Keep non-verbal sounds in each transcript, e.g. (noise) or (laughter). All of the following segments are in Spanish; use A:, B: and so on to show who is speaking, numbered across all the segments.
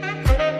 A: saliendo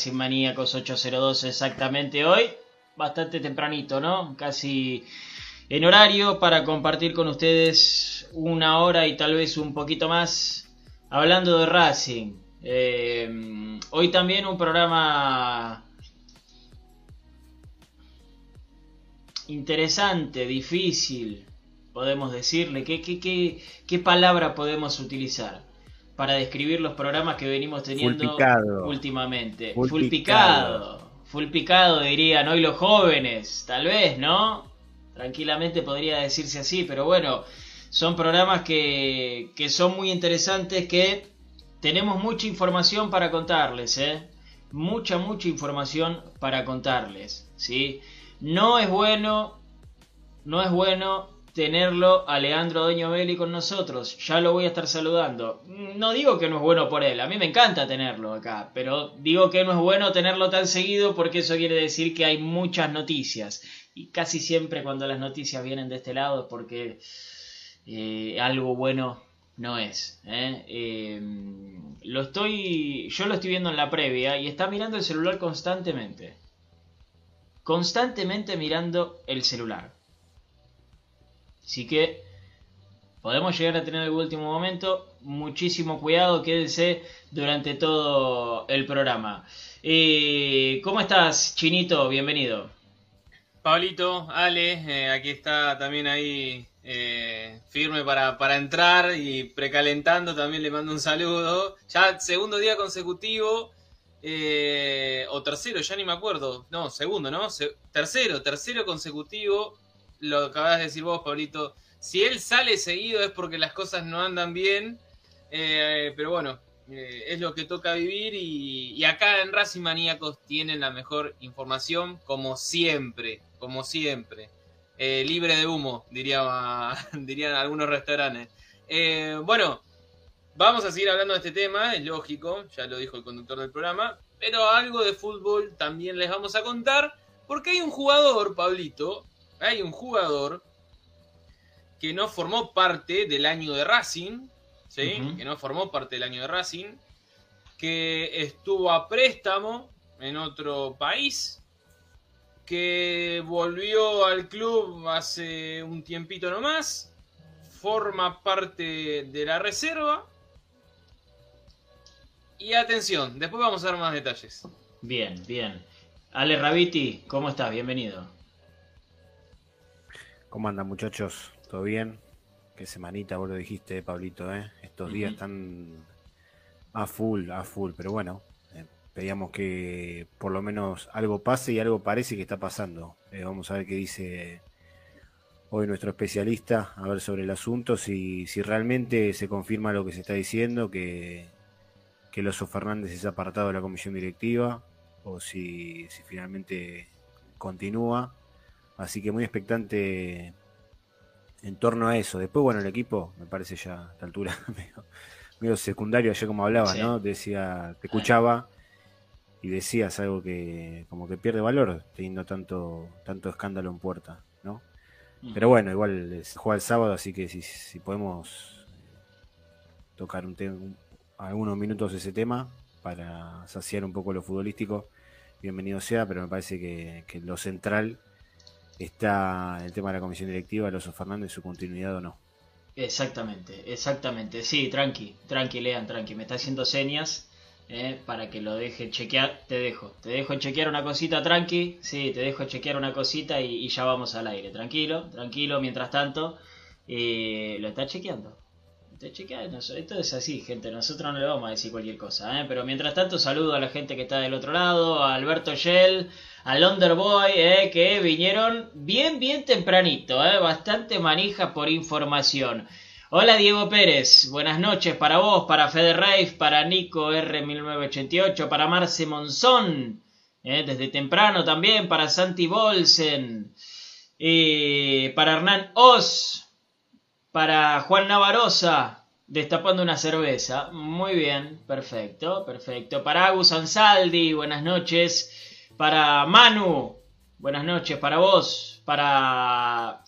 B: Racing Maníacos 802 exactamente hoy. Bastante tempranito, ¿no? Casi en horario para compartir con ustedes una hora y tal vez un poquito más hablando de Racing. Eh, hoy también un programa interesante, difícil, podemos decirle? ¿Qué, qué, qué, qué palabra podemos utilizar para describir los programas que venimos teniendo últimamente? Full, picado. Full picado dirían hoy los jóvenes, tal vez, ¿no? Tranquilamente podría decirse así, pero bueno, son programas que, que son muy interesantes, que tenemos mucha información para contarles, ¿eh? Mucha, mucha información para contarles, ¿sí? No es bueno, no es bueno tenerlo a Leandro Doño Belli con nosotros. Ya lo voy a estar saludando. No digo que no es bueno por él, a mí me encanta tenerlo acá, pero digo que no es bueno tenerlo tan seguido porque eso quiere decir que hay muchas noticias. Y casi siempre cuando las noticias vienen de este lado es porque eh, algo bueno no es. ¿eh? Em, lo estoy, yo lo estoy viendo en la previa y está mirando el celular constantemente. Constantemente mirando el celular. Así que podemos llegar a tener el último momento. Muchísimo cuidado, quédense durante todo el programa. Eh, ¿Cómo estás, Chinito? Bienvenido.
C: Pablito, Ale, eh, aquí está también ahí eh, firme para, para, entrar y precalentando. También le mando un saludo. Ya segundo día consecutivo. o tercero, ya ni me acuerdo. No, segundo, ¿no? tercero, tercero consecutivo lo acabas de decir vos, Pablito. Si él sale seguido es porque las cosas no andan bien. Eh, pero bueno, eh, es lo que toca vivir. Y, acá en Racing Maníacos tienen la mejor información, como siempre. Como siempre. Eh, libre de humo, diría, (laughs) dirían algunos restaurantes. bueno, vamos a seguir hablando de este tema, es lógico, ya lo dijo el conductor del programa. Pero algo de fútbol también les vamos a contar. Porque hay un jugador, Pablito, hay un jugador que no formó parte del año de Racing, ¿sí? que no formó parte del año de Racing, que estuvo a préstamo en otro país, que volvió al club hace un tiempito nomás, forma parte de la reserva. Y atención, después vamos a dar más detalles.
B: Bien, bien. Ale Rabiti, ¿cómo estás? Bienvenido.
D: ¿Cómo andan muchachos? ¿Todo bien? Qué semanita vos lo dijiste, Pablito, ¿eh? Estos días están a full, a full, pero bueno, eh, pedíamos que por lo menos algo pase y algo parece que está pasando. Eh, vamos a ver qué dice hoy nuestro especialista, a ver sobre el asunto, si, si realmente se confirma lo que se está diciendo, que, que Loso Fernández es apartado de la comisión directiva, o si, si finalmente continúa Así que muy expectante en torno a eso. Después, bueno, el equipo, me parece ya a esta altura (laughs) medio, secundario, ayer como hablaba, ¿no? Decía, te escuchaba y decías algo que como que pierde valor teniendo tanto, tanto escándalo en puerta, ¿no? Mm. Pero bueno, igual se juega el sábado, así que si, si podemos tocar un algunos minutos ese tema para saciar un poco lo futbolístico, bienvenido sea, pero me parece que, que lo central está el tema de la comisión directiva, Alonso Fernández, su continuidad o no.
B: Exactamente, exactamente. Sí, tranqui, tranqui, lean, tranqui. Me está haciendo señas eh, para que lo deje chequear. Te dejo, te dejo chequear una cosita, tranqui. Sí, te dejo chequear una cosita y, ya vamos al aire. Tranquilo, tranquilo. Mientras tanto, eh, lo está chequeando. Está chequeando. Esto es así, gente. Nosotros no le vamos a decir cualquier cosa. Eh. Pero mientras tanto, saludo a la gente que está del otro lado, a Alberto Shell al Underboy, eh, que vinieron bien, bien tempranito, eh, bastante manija por información. Hola Diego Pérez, buenas noches para vos, para Fede para Nico R1988, para Marce Monzón, eh, desde temprano también, para Santi Bolsen, eh, para Hernán Oz, para Juan Navarosa, destapando una cerveza. Muy bien, perfecto, perfecto. Para Agus Ansaldi, buenas noches para Manu, buenas noches, para vos, para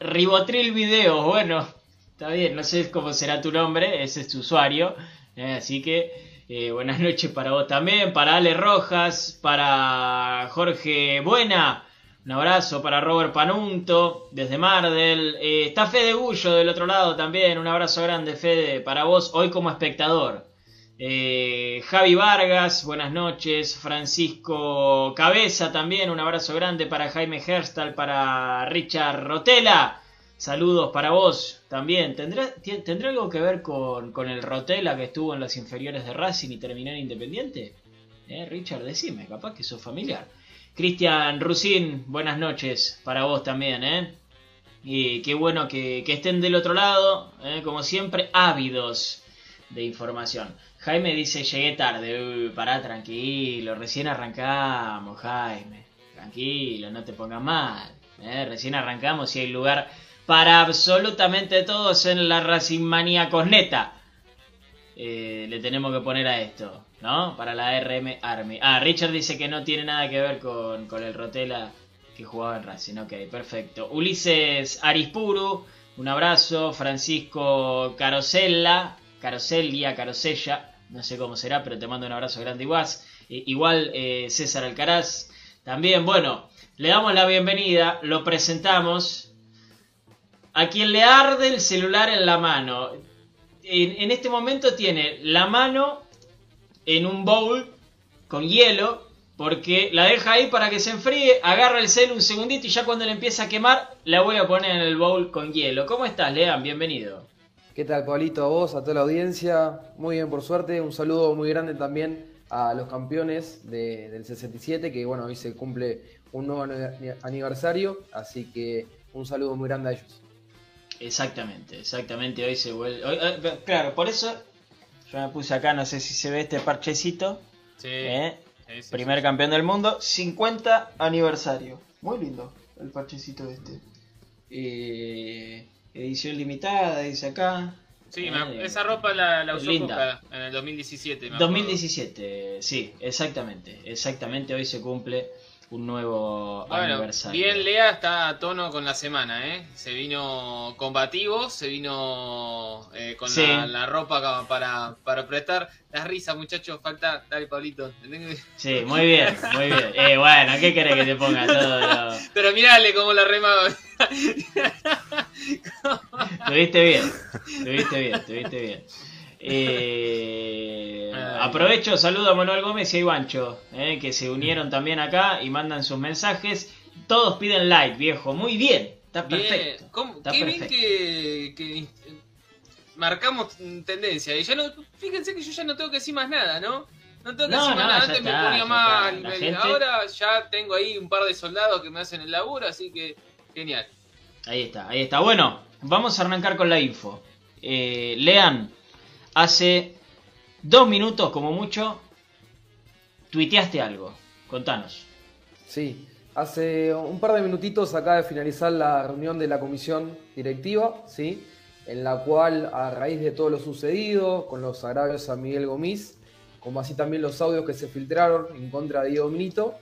B: Ribotril Videos, bueno, Está bien, no sé cómo será tu nombre, ese es tu usuario. Eh, así que eh, buenas noches para vos también, para Ale Rojas, para Jorge Buena. Un abrazo para Robert Panunto desde Mardel. Eh, está Fede Gullo del otro lado también. Un abrazo grande, Fede, para vos hoy como espectador. Eh, Javi Vargas, buenas noches. Francisco Cabeza también. Un abrazo grande para Jaime Herstal, para Richard Rotela. Saludos para vos también. ¿Tendrá, ¿tendrá algo que ver con, con, el Rotela que estuvo en las inferiores de Racing y terminó en Independiente? Eh, Richard, decime, capaz que sos familiar. Cristian Rusín, buenas noches para vos también, ¿eh? Y qué bueno que, estén del otro lado, ¿eh? como siempre, ávidos de información. Jaime dice, llegué tarde, Uy, pará, tranquilo, recién arrancamos, Jaime. Tranquilo, no te pongas mal. ¿eh? Recién arrancamos y hay lugar para absolutamente todos en la Racing Manía Cosneta. Eh, le tenemos que poner a esto. ¿no? Para la RM Army. Ah, Richard dice que no tiene nada que ver con, con el Rotela que jugaba en Racing. Ok, perfecto. Ulises Arispuru, un abrazo. Francisco Carosella, Caroselia, Carosella, no sé cómo será, pero te mando un abrazo grande igual. igual eh, César Alcaraz. También, bueno, le damos la bienvenida, lo presentamos. A quien le arde el celular en la mano. En, en este momento tiene la mano en un bowl con hielo, porque la deja ahí para que se enfríe, agarra el cel un segundito y ya cuando le empieza a quemar, la voy a poner en el bowl con hielo. ¿Cómo estás, Lean? Bienvenido.
E: ¿Qué tal, Pablito? A vos, a toda la audiencia. Muy bien, por suerte. Un saludo muy grande también a los campeones del 67, que bueno, hoy se cumple un nuevo aniversario, así que un saludo muy grande a ellos.
B: Exactamente, exactamente, hoy se vuelve... Claro, por eso yo me puse acá, no sé si se ve este parchecito. Sí. ¿eh? Primer campeón del mundo, 50 aniversario. Muy lindo el parchecito este. Eh, edición limitada, dice acá.
C: Sí, eh, esa ropa la, la usó en el 2017.
B: 2017, sí, exactamente. Exactamente, hoy se cumple un nuevo aniversario.
C: Bien, Lea está a tono con la semana, ¿eh? Se vino combativo, se vino eh, con la, ropa para, para prestar. Las risas, muchachos, falta. Dale, Pablito.
B: Sí, muy bien, muy bien. (laughs) Eh, bueno, ¿qué querés que te ponga todo?
C: Pero mirale cómo la rema.
B: Tuviste bien, tuviste bien, tuviste bien. Eh, (laughs) aprovecho, saludo a Manuel Gómez y a Ivancho, eh, que se unieron también acá y mandan sus mensajes. Todos piden like, viejo. Muy bien, está perfecto.
C: qué bien que, marcamos tendencia. Y ya no, fíjense que yo ya no tengo que decir más nada, ¿no? No tengo que decir más nada. Antes me ponía mal. Ahora ya tengo ahí un par de soldados que me hacen el laburo, así que genial.
B: Ahí está, ahí está. Bueno, vamos a arrancar con la info. Eh, lean hace dos minutos como mucho tuiteaste algo. Contanos.
E: Sí, hace un par de minutitos acaba de finalizar la reunión de la comisión directiva, ¿sí? en la cual a raíz de todo lo sucedido con los agravios a Miguel Gomis, como así también los audios que se filtraron en contra de Diego Minito,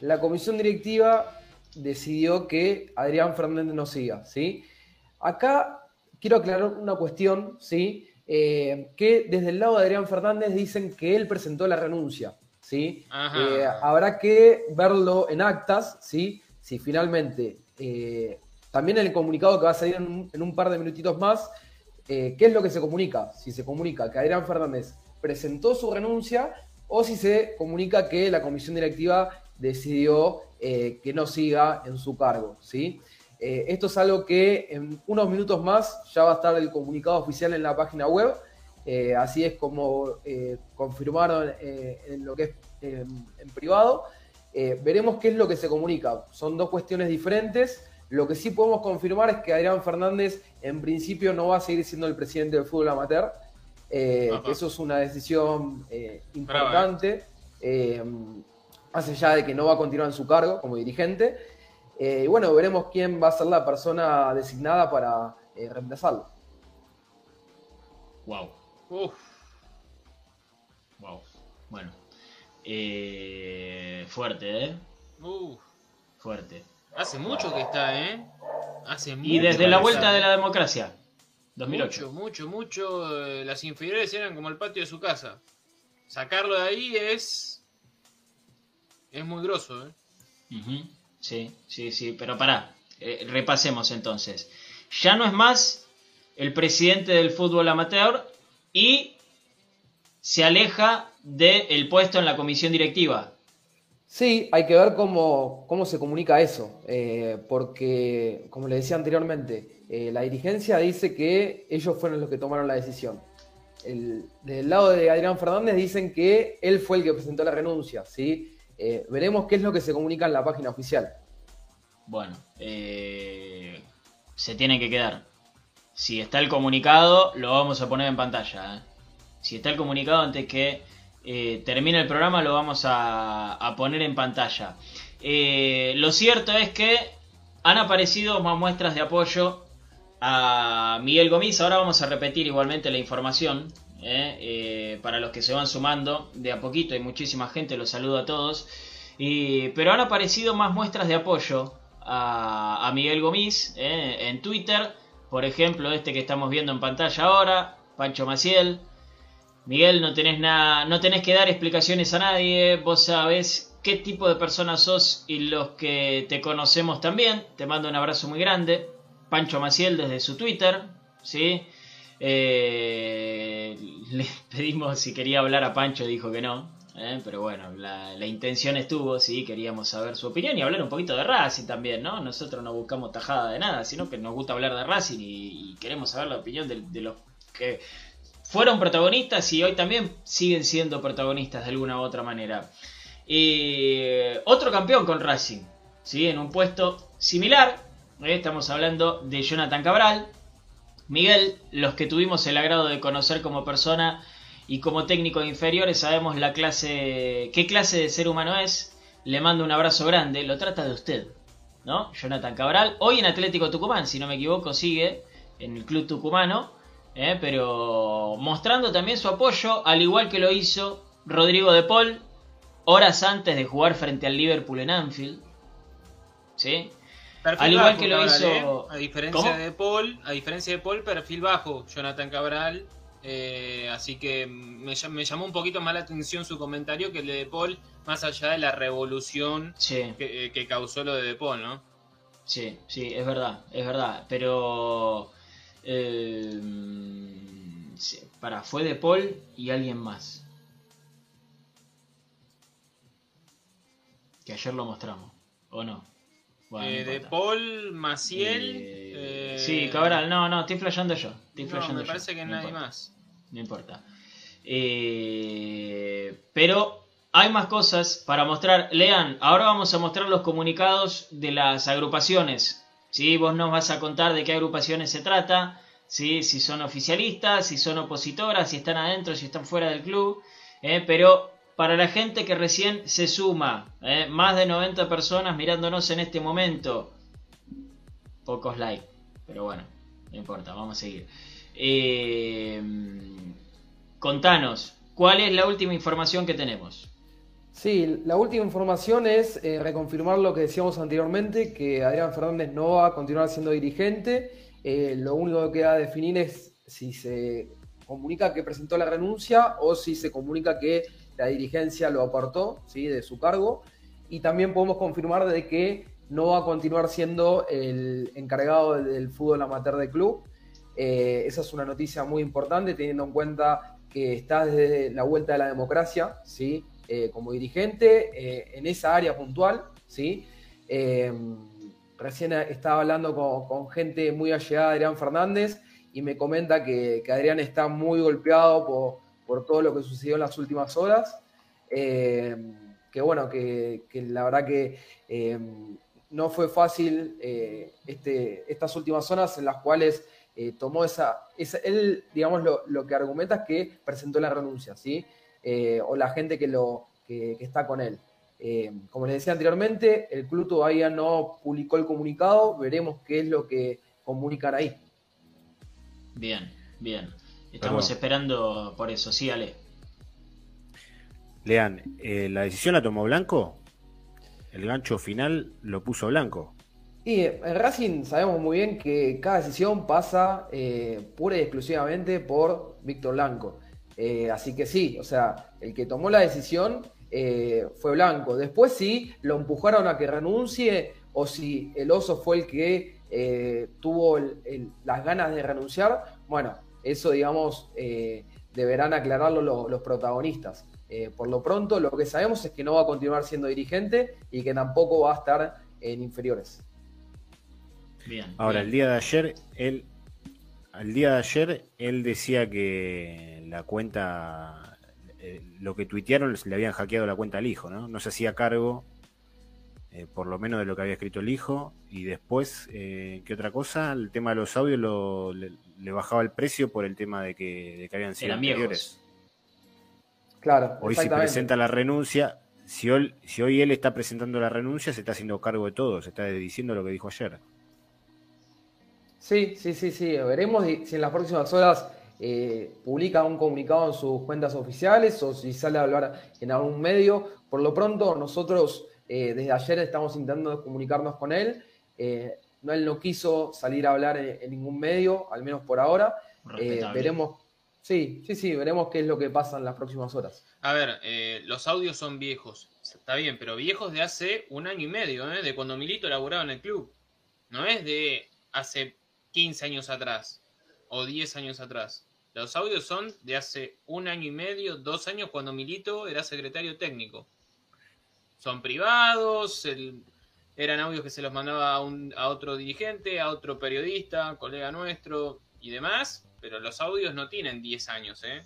E: la comisión directiva decidió que Adrián Fernández no siga. ¿sí? Acá quiero aclarar una cuestión, ¿sí? Eh, que desde el lado de Adrián Fernández dicen que él presentó la renuncia. ¿sí? Eh, habrá que verlo en actas, ¿sí? si finalmente, eh, también en el comunicado que va a salir en un, par de minutitos más, ¿qué es lo que se comunica? Si se comunica que Adrián Fernández presentó su renuncia o si se comunica que la comisión directiva decidió que no siga en su cargo. ¿sí? Eh, esto es algo que en unos minutos más ya va a estar el comunicado oficial en la página web. Eh, así es como eh, confirmaron en lo que es en privado. veremos qué es lo que se comunica. Son dos cuestiones diferentes. Lo que sí podemos confirmar es que Adrián Fernández en principio no va a seguir siendo el presidente del fútbol amateur. eso es una decisión importante. más allá de que no va a continuar en su cargo como dirigente. Eh, y bueno, veremos quién va a ser la persona designada para eh, reemplazarlo.
B: Wow. Uf. Wow. Bueno. Eh, fuerte, ¿eh? Uf. Fuerte.
C: Hace mucho que está, ¿eh? Hace mucho.
B: Y desde la vuelta de la democracia.
C: 2008. Mucho, mucho, mucho. Eh, las inferiores eran como el patio de su casa. Sacarlo de ahí es. Es muy groso, ¿eh?
B: Sí, sí, sí. Pero pará, eh, repasemos entonces. Ya no es más el presidente del fútbol amateur y se aleja del puesto en la comisión directiva.
E: Sí, hay que ver cómo, cómo se comunica eso, eh, porque, como le decía anteriormente, eh, la dirigencia dice que ellos fueron los que tomaron la decisión. El, del lado de Adrián Fernández dicen que él fue el que presentó la renuncia, ¿sí? Eh, veremos qué es lo que se comunica en la página oficial.
B: Bueno, se tiene que quedar. Si está el comunicado, lo vamos a poner en pantalla. Si está el comunicado antes que eh, termina el programa lo vamos a, poner en pantalla. Eh, lo cierto es que han aparecido más muestras de apoyo a Miguel Gomis. Ahora vamos a repetir igualmente la información eh, para los que se van sumando de a poquito. Hay muchísima gente, los saludo a todos. pero han aparecido más muestras de apoyo a, a Miguel Gomis en Twitter. Por ejemplo, este que estamos viendo en pantalla ahora, Pancho Maciel. Miguel, no tenés nada, no tenés que dar explicaciones a nadie, vos sabés qué tipo de persona sos y los que te conocemos también. Te mando un abrazo muy grande. Pancho Maciel desde su Twitter, ¿sí? Eh, le pedimos si quería hablar a Pancho, dijo que no. ¿eh? Pero bueno, la, intención estuvo, sí, queríamos saber su opinión y hablar un poquito de Racing también, ¿no? Nosotros no buscamos tajada de nada, sino que nos gusta hablar de Racing y, queremos saber la opinión de los que fueron protagonistas y hoy también siguen siendo protagonistas de alguna u otra manera. Eh, otro campeón con Racing, ¿sí? en un puesto similar. estamos hablando de Jonathan Cabral. Miguel, los que tuvimos el agrado de conocer como persona y como técnico de inferiores, sabemos la clase, qué clase de ser humano es. Le mando un abrazo grande. Lo trata de usted, ¿no? Jonathan Cabral. Hoy en Atlético Tucumán, si no me equivoco, sigue en el club tucumano. ¿eh? pero mostrando también su apoyo, al igual que lo hizo Rodrigo de Paul horas antes de jugar frente al Liverpool en Anfield. ¿Sí?
C: Al igual que lo hizo. ¿eh? A diferencia de Paul, a diferencia de Paul, perfil bajo, Jonathan Cabral. Eh, así que me, llamó un poquito más la atención su comentario que el de Paul, más allá de la revolución que, que, causó lo de De Paul, ¿no?
B: Sí, sí, es verdad, es verdad. Pero eh, para, fue de Paul y alguien más. Que ayer lo mostramos, ¿o no?
C: Eh, de Paul, Maciel.
B: Eh, sí, Cabral, no, no, estoy flasheando yo.
C: no, me parece que nadie más.
B: No importa. Eh, pero hay más cosas para mostrar. Lean, ahora vamos a mostrar los comunicados de las agrupaciones ¿sí? Vos nos vas a contar de qué agrupaciones se trata, ¿sí? si son oficialistas, si son opositoras, si están adentro, si están fuera del club, ¿eh? pero para la gente que recién se suma, ¿eh? más de 90 personas mirándonos en este momento, pocos likes, pero bueno, no importa, vamos a seguir. Eh, contanos, ¿cuál es la última información que tenemos?
E: Sí, la última información es eh, reconfirmar lo que decíamos anteriormente, que Adrián Fernández no va a continuar siendo dirigente. Lo único que queda definir es si se comunica que presentó la renuncia o si se comunica que la dirigencia lo apartó ¿sí? de su cargo. Y también podemos confirmar de que no va a continuar siendo el encargado del fútbol amateur del club. Eh, esa es una noticia muy importante teniendo en cuenta que está desde la vuelta de la democracia, ¿sí? Eh, como dirigente eh, en esa área puntual, ¿sí? Recién estaba hablando con, gente muy allegada a Adrián Fernández y me comenta que, Adrián está muy golpeado por, todo lo que sucedió en las últimas horas. que bueno, que, la verdad que no fue fácil este, estas últimas horas en las cuales tomó esa, él, digamos, lo, lo, que argumenta es que presentó la renuncia, ¿sí? Eh, o la gente que, lo, que, está con él. Eh, como les decía anteriormente, el club todavía no publicó el comunicado, veremos qué es lo que comunican ahí.
B: Bien, bien. Estamos esperando por eso, sí, Ale.
D: Lean, eh, ¿la decisión la tomó Blanco? El gancho final lo puso Blanco.
E: Y en Racing sabemos muy bien que cada decisión pasa eh, pura y exclusivamente por Víctor Blanco. Eh, así que sí, o sea, el que tomó la decisión eh, fue Blanco. Después sí, lo empujaron a que renuncie o si el oso fue el que tuvo las ganas de renunciar, bueno, eso digamos deberán aclararlo los protagonistas. por lo pronto, lo que sabemos es que no va a continuar siendo dirigente y que tampoco va a estar en inferiores.
D: Ahora, el día de ayer, él, al día de ayer, él decía que la cuenta, eh, lo que tuitearon, le habían hackeado la cuenta al hijo, ¿no? No se hacía cargo, eh, por lo menos de lo que había escrito el hijo. Y después, eh, ¿qué otra cosa? El tema de los audios le, bajaba el precio por el tema de que, habían sido anteriores.
E: Claro.
D: Hoy si presenta la renuncia, si hoy, si hoy él está presentando la renuncia, se está haciendo cargo de todo, se está diciendo lo que dijo ayer.
E: Sí, sí, sí, sí. Veremos si en las próximas horas eh, publica un comunicado en sus cuentas oficiales o si sale a hablar en algún medio. Por lo pronto, nosotros eh, desde ayer estamos intentando comunicarnos con él. Eh, no, él no quiso salir a hablar en, ningún medio, al menos por ahora. veremos. Sí, sí, sí, veremos qué es lo que pasa en las próximas horas.
C: A ver, los audios son viejos, está bien, pero viejos de hace un año y medio, de cuando Milito laboraba en el club. No es de hace 15 años atrás o 10 años atrás. Los audios son de hace un año y medio, dos años cuando Milito era secretario técnico. Son privados, eran audios que se los mandaba a, un, a otro dirigente, a otro periodista, colega nuestro y demás, pero los audios no tienen 10 años, ¿eh?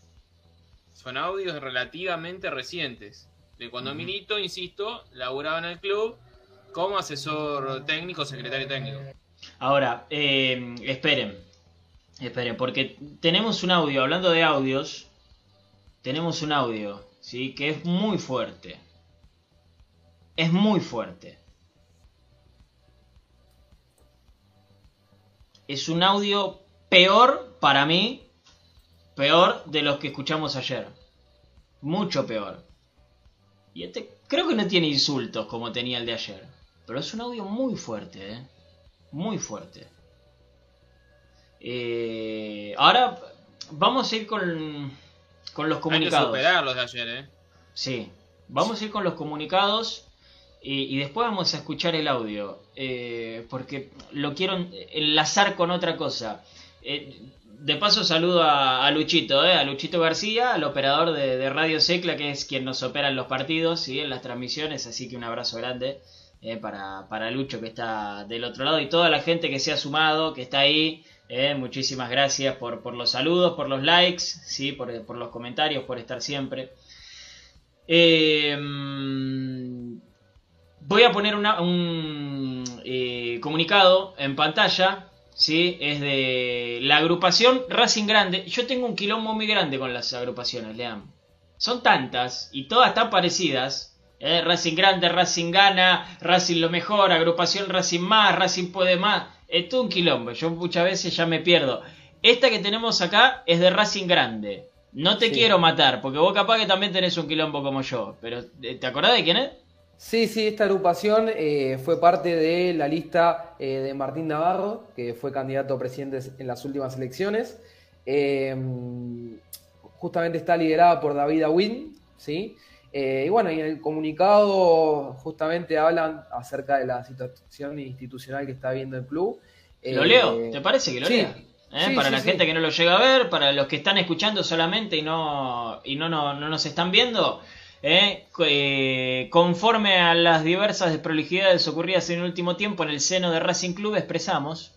C: Son audios relativamente recientes. De cuando Milito, insisto, laburaba en el club como asesor técnico, secretario técnico.
B: Ahora, eh, esperen, esperen, porque tenemos un audio, hablando de audios, tenemos un audio, ¿sí? Que es muy fuerte. Es muy fuerte. Es un audio peor para mí, peor de los que escuchamos ayer. Mucho peor. Y este creo que no tiene insultos como tenía el de ayer. Pero es un audio muy fuerte, ¿eh? muy fuerte. Eh, ahora vamos a ir con, con los comunicados.
C: Hay que los de ayer, ¿eh?
B: Sí, vamos a ir con los comunicados y, después vamos a escuchar el audio. Eh, porque lo quiero enlazar con otra cosa. Eh, de paso saludo a, Luchito, a Luchito García, al operador de, Radio Secla, que es quien nos opera en los partidos y en las transmisiones, así que un abrazo grande. Eh, para, para, Lucho que está del otro lado y toda la gente que se ha sumado, que está ahí. Eh, muchísimas gracias por, por, los saludos, por los likes, ¿sí? por, por los comentarios, por estar siempre. Eh, voy a poner un comunicado en pantalla. ¿sí? Es de la agrupación Racing Grande. Yo tengo un quilombo muy grande con las agrupaciones, lean. Son tantas y todas tan parecidas eh, Racing grande, Racing gana, Racing lo mejor, agrupación Racing más, Racing puede más. Es todo un quilombo, yo muchas veces ya me pierdo. Esta que tenemos acá es de Racing grande. No te quiero matar, porque vos capaz que también tenés un quilombo como yo. Pero, eh, ¿te acordás de quién es?
E: Sí, sí, esta agrupación eh, fue parte de la lista de Martín Navarro, que fue candidato a presidente en las últimas elecciones. justamente está liderada por David Awin, ¿sí? Eh, y bueno, y en el comunicado justamente hablan acerca de la situación institucional que está viendo el club.
B: ¿Lo leo? Eh, ¿Te parece que lo lea? ¿Eh? para la gente que no lo llega a ver, para los que están escuchando solamente y no, y no, no, no nos están viendo, conforme a las diversas desprolijidades ocurridas en el último tiempo en el seno de Racing Club, expresamos,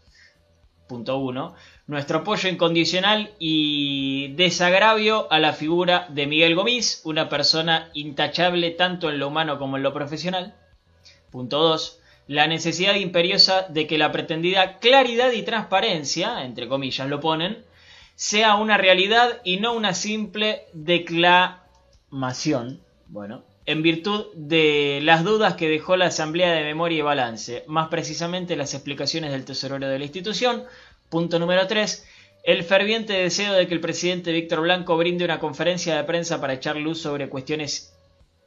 B: punto uno, nuestro apoyo incondicional y desagravio a la figura de Miguel Gomis, una persona intachable tanto en lo humano como en lo profesional. Punto 2. La necesidad imperiosa de que la pretendida claridad y transparencia, entre comillas lo ponen, sea una realidad y no una simple declamación. Bueno, en virtud de las dudas que dejó la Asamblea de Memoria y Balance, más precisamente las explicaciones del tesorero de la institución, Punto número 3. El ferviente deseo de que el presidente Víctor Blanco brinde una conferencia de prensa para echar luz sobre cuestiones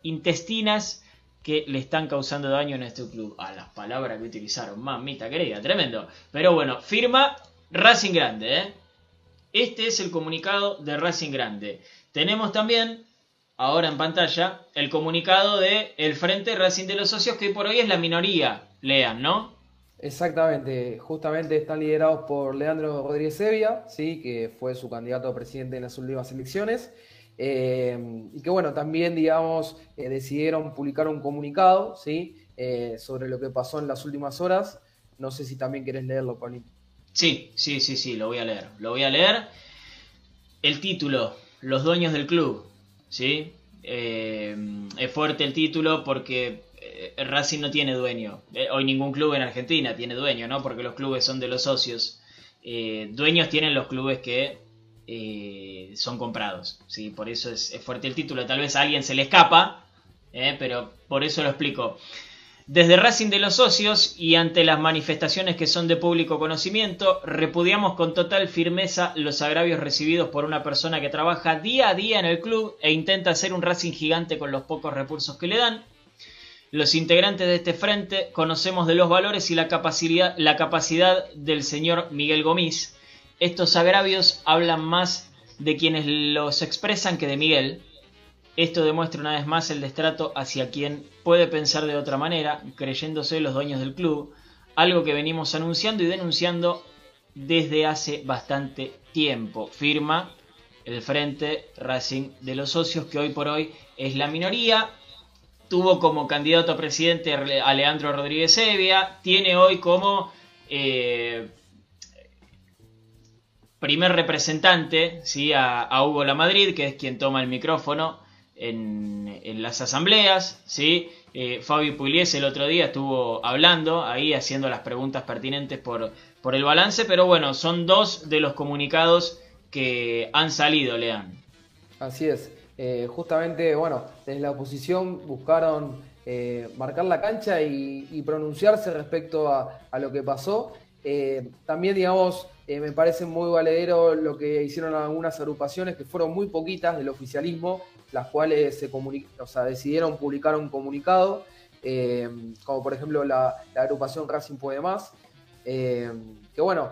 B: intestinas que le están causando daño en este club. A las palabras que utilizaron, mamita querida, tremendo. Pero bueno, firma Racing Grande. ¿eh? Este es el comunicado de Racing Grande. Tenemos también, ahora en pantalla, el comunicado de el Frente Racing de los Socios, que por hoy es la minoría, lean, ¿no?
E: Exactamente, justamente están liderados por Leandro Rodríguez Sevilla, ¿sí? que fue su candidato a presidente en las últimas elecciones. Eh, y que bueno, también, digamos, eh, decidieron publicar un comunicado, ¿sí? Eh, sobre lo que pasó en las últimas horas. No sé si también querés leerlo, Paulín.
B: Sí, sí, sí, sí, lo voy a leer. Lo voy a leer. El título, Los dueños del club, ¿sí? es fuerte el título porque Racing no tiene dueño. hoy ningún club en Argentina tiene dueño, ¿no? Porque los clubes son de los socios. dueños tienen los clubes que eh, son comprados. ¿sí? Por eso es, fuerte el título. Tal vez a alguien se le escapa, ¿eh? pero por eso lo explico. Desde Racing de los Socios y ante las manifestaciones que son de público conocimiento, repudiamos con total firmeza los agravios recibidos por una persona que trabaja día a día en el club e intenta hacer un Racing gigante con los pocos recursos que le dan. Los integrantes de este frente conocemos de los valores y la capacidad, la capacidad del señor Miguel Gomis, estos agravios hablan más de quienes los expresan que de Miguel. Esto demuestra una vez más el destrato hacia quien puede pensar de otra manera, creyéndose los dueños del club, algo que venimos anunciando y denunciando desde hace bastante tiempo. Firma el Frente Racing de los Socios, que hoy por hoy es la minoría. Tuvo como candidato a presidente a Leandro Rodríguez Evia. Tiene hoy como eh, primer representante ¿sí? a, Hugo La Madrid, que es quien toma el micrófono en, las asambleas. ¿sí? Eh, Fabio Pugliese el otro día estuvo hablando ahí, haciendo las preguntas pertinentes por, por el balance, pero bueno, son dos de los comunicados que han salido, Lean.
E: Así es. Eh, justamente, bueno, desde la oposición buscaron eh, marcar la cancha y, pronunciarse respecto a, lo que pasó. también, digamos, eh, me parece muy valedero lo que hicieron algunas agrupaciones, que fueron muy poquitas del oficialismo, las cuales se o sea, decidieron publicar un comunicado, eh, como por ejemplo la, agrupación Racing Puede Más, eh, que bueno,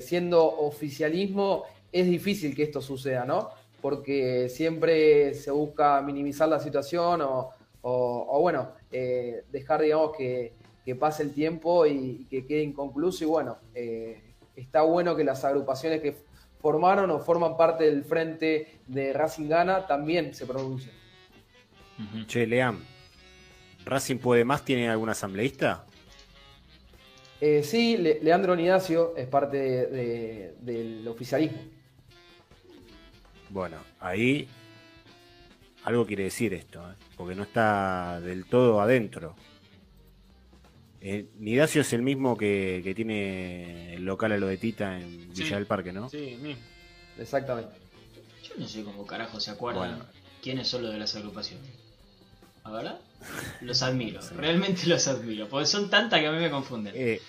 E: siendo oficialismo es difícil que esto suceda, ¿no? Porque siempre se busca minimizar la situación o, bueno, dejar, digamos, que, pase el tiempo y, que quede inconcluso y bueno, está bueno que las agrupaciones que formaron o forman parte del frente de Racing Gana también se pronuncien.
D: Che, Leam, ¿Racing Puede Más tiene algún asambleísta?
E: Eh, sí, Leandro Nidacio es parte del oficialismo.
D: Bueno, ahí algo quiere decir esto, ¿eh? porque no está del todo adentro. Eh, Nidacio es el mismo que, tiene el local a lo de Tita en Villa del Parque, ¿no?
E: Sí, exactamente.
B: Yo no sé cómo carajo se acuerdan quiénes son los de las agrupaciones. ¿A verdad? (laughs) Los admiro, realmente los admiro, porque son tantas que a mí me confunden.
D: Eh,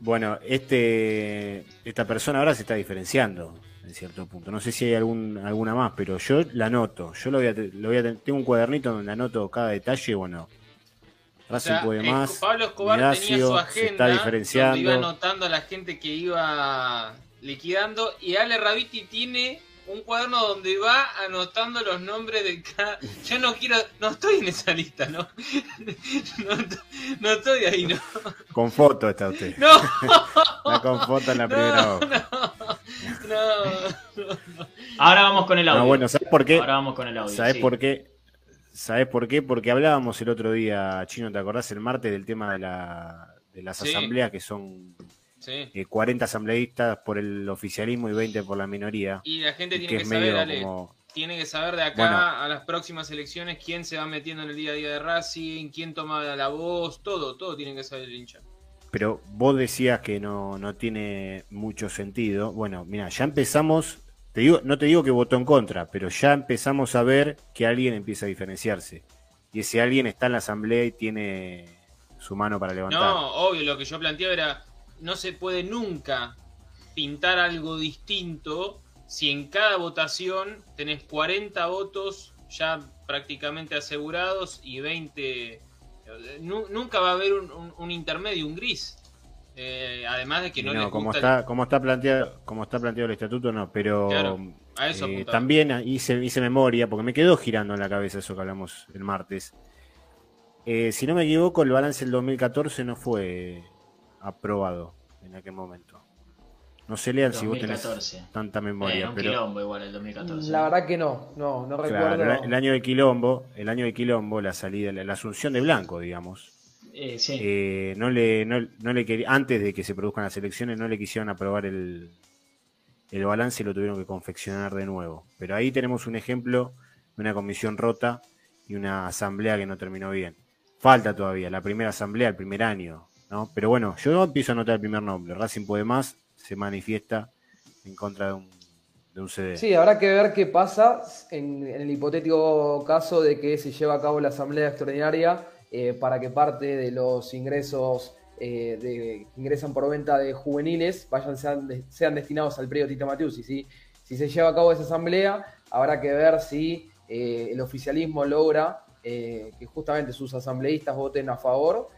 D: bueno, este esta persona ahora se está diferenciando en cierto punto. No sé si hay algún, alguna más, pero yo la noto. Yo lo voy a, lo voy a tengo un cuadernito donde anoto cada detalle, bueno,
C: Pablo Escobar tenía su agenda donde iba anotando a la gente que iba liquidando y Ale Raviti tiene un cuaderno donde va anotando los nombres de cada. (laughs) Yo no quiero, no estoy en esa lista, (laughs) ¿no? No, estoy ahí, ¿no?
D: Con foto está usted.
C: No. (laughs)
D: Está con foto en la primera hoja.
B: No, no, Ahora vamos con el audio.
D: bueno, ¿sabes por qué?
B: Ahora vamos con el audio.
D: ¿Sabes por qué? ¿Sabes por qué? Porque hablábamos el otro día, Chino, ¿te acordás el martes del tema de, la, de las asambleas que son 40 eh, asambleístas por el oficialismo y 20 por la minoría?
C: Y la gente tiene que, saber, tiene que saber de acá a las próximas elecciones quién se va metiendo en el día a día de Racing, quién toma la voz, todo, todo tiene que saber el hincha.
D: Pero vos decías que no, no tiene mucho sentido. Bueno, mira, ya empezamos digo, no te digo que votó en contra, pero ya empezamos a ver que alguien empieza a diferenciarse. Y ese alguien está en la asamblea y tiene su mano para levantar.
C: No, obvio, lo que yo planteaba era, no se puede nunca pintar algo distinto si en cada votación tenés 40 votos ya prácticamente asegurados y 20... Nunca va a haber un, intermedio, un gris. Eh, además de que no,
D: no como está como está planteado como está planteado el estatuto no pero eh, también hice hice memoria porque me quedó girando en la cabeza eso que hablamos el martes eh, si no me equivoco el balance del 2014 no fue aprobado en aquel momento no se lean si vos tenés tanta memoria.
B: pero... quilombo igual el 2014.
E: La verdad que no, no, no recuerdo.
D: el año de quilombo, el año de quilombo, la salida, la, asunción de Blanco, digamos.
B: Eh, sí.
D: Eh, no le, no, le quería, antes de que se produzcan las elecciones, no le quisieron aprobar el, el balance y lo tuvieron que confeccionar de nuevo. Pero ahí tenemos un ejemplo de una comisión rota y una asamblea que no terminó bien. Falta todavía la primera asamblea, el primer año, ¿no? Pero bueno, yo empiezo a anotar el primer nombre. Racing puede más, se manifiesta en contra de un, de un CD.
E: Sí, habrá que ver qué pasa en, el hipotético caso de que se lleve a cabo la asamblea extraordinaria eh, para que parte de los ingresos eh, de, que ingresan por venta de juveniles vayan sean, destinados al predio Tita Matiusi. ¿sí? Si se lleva a cabo esa asamblea, habrá que ver si eh, el oficialismo logra que justamente sus asambleístas voten a favor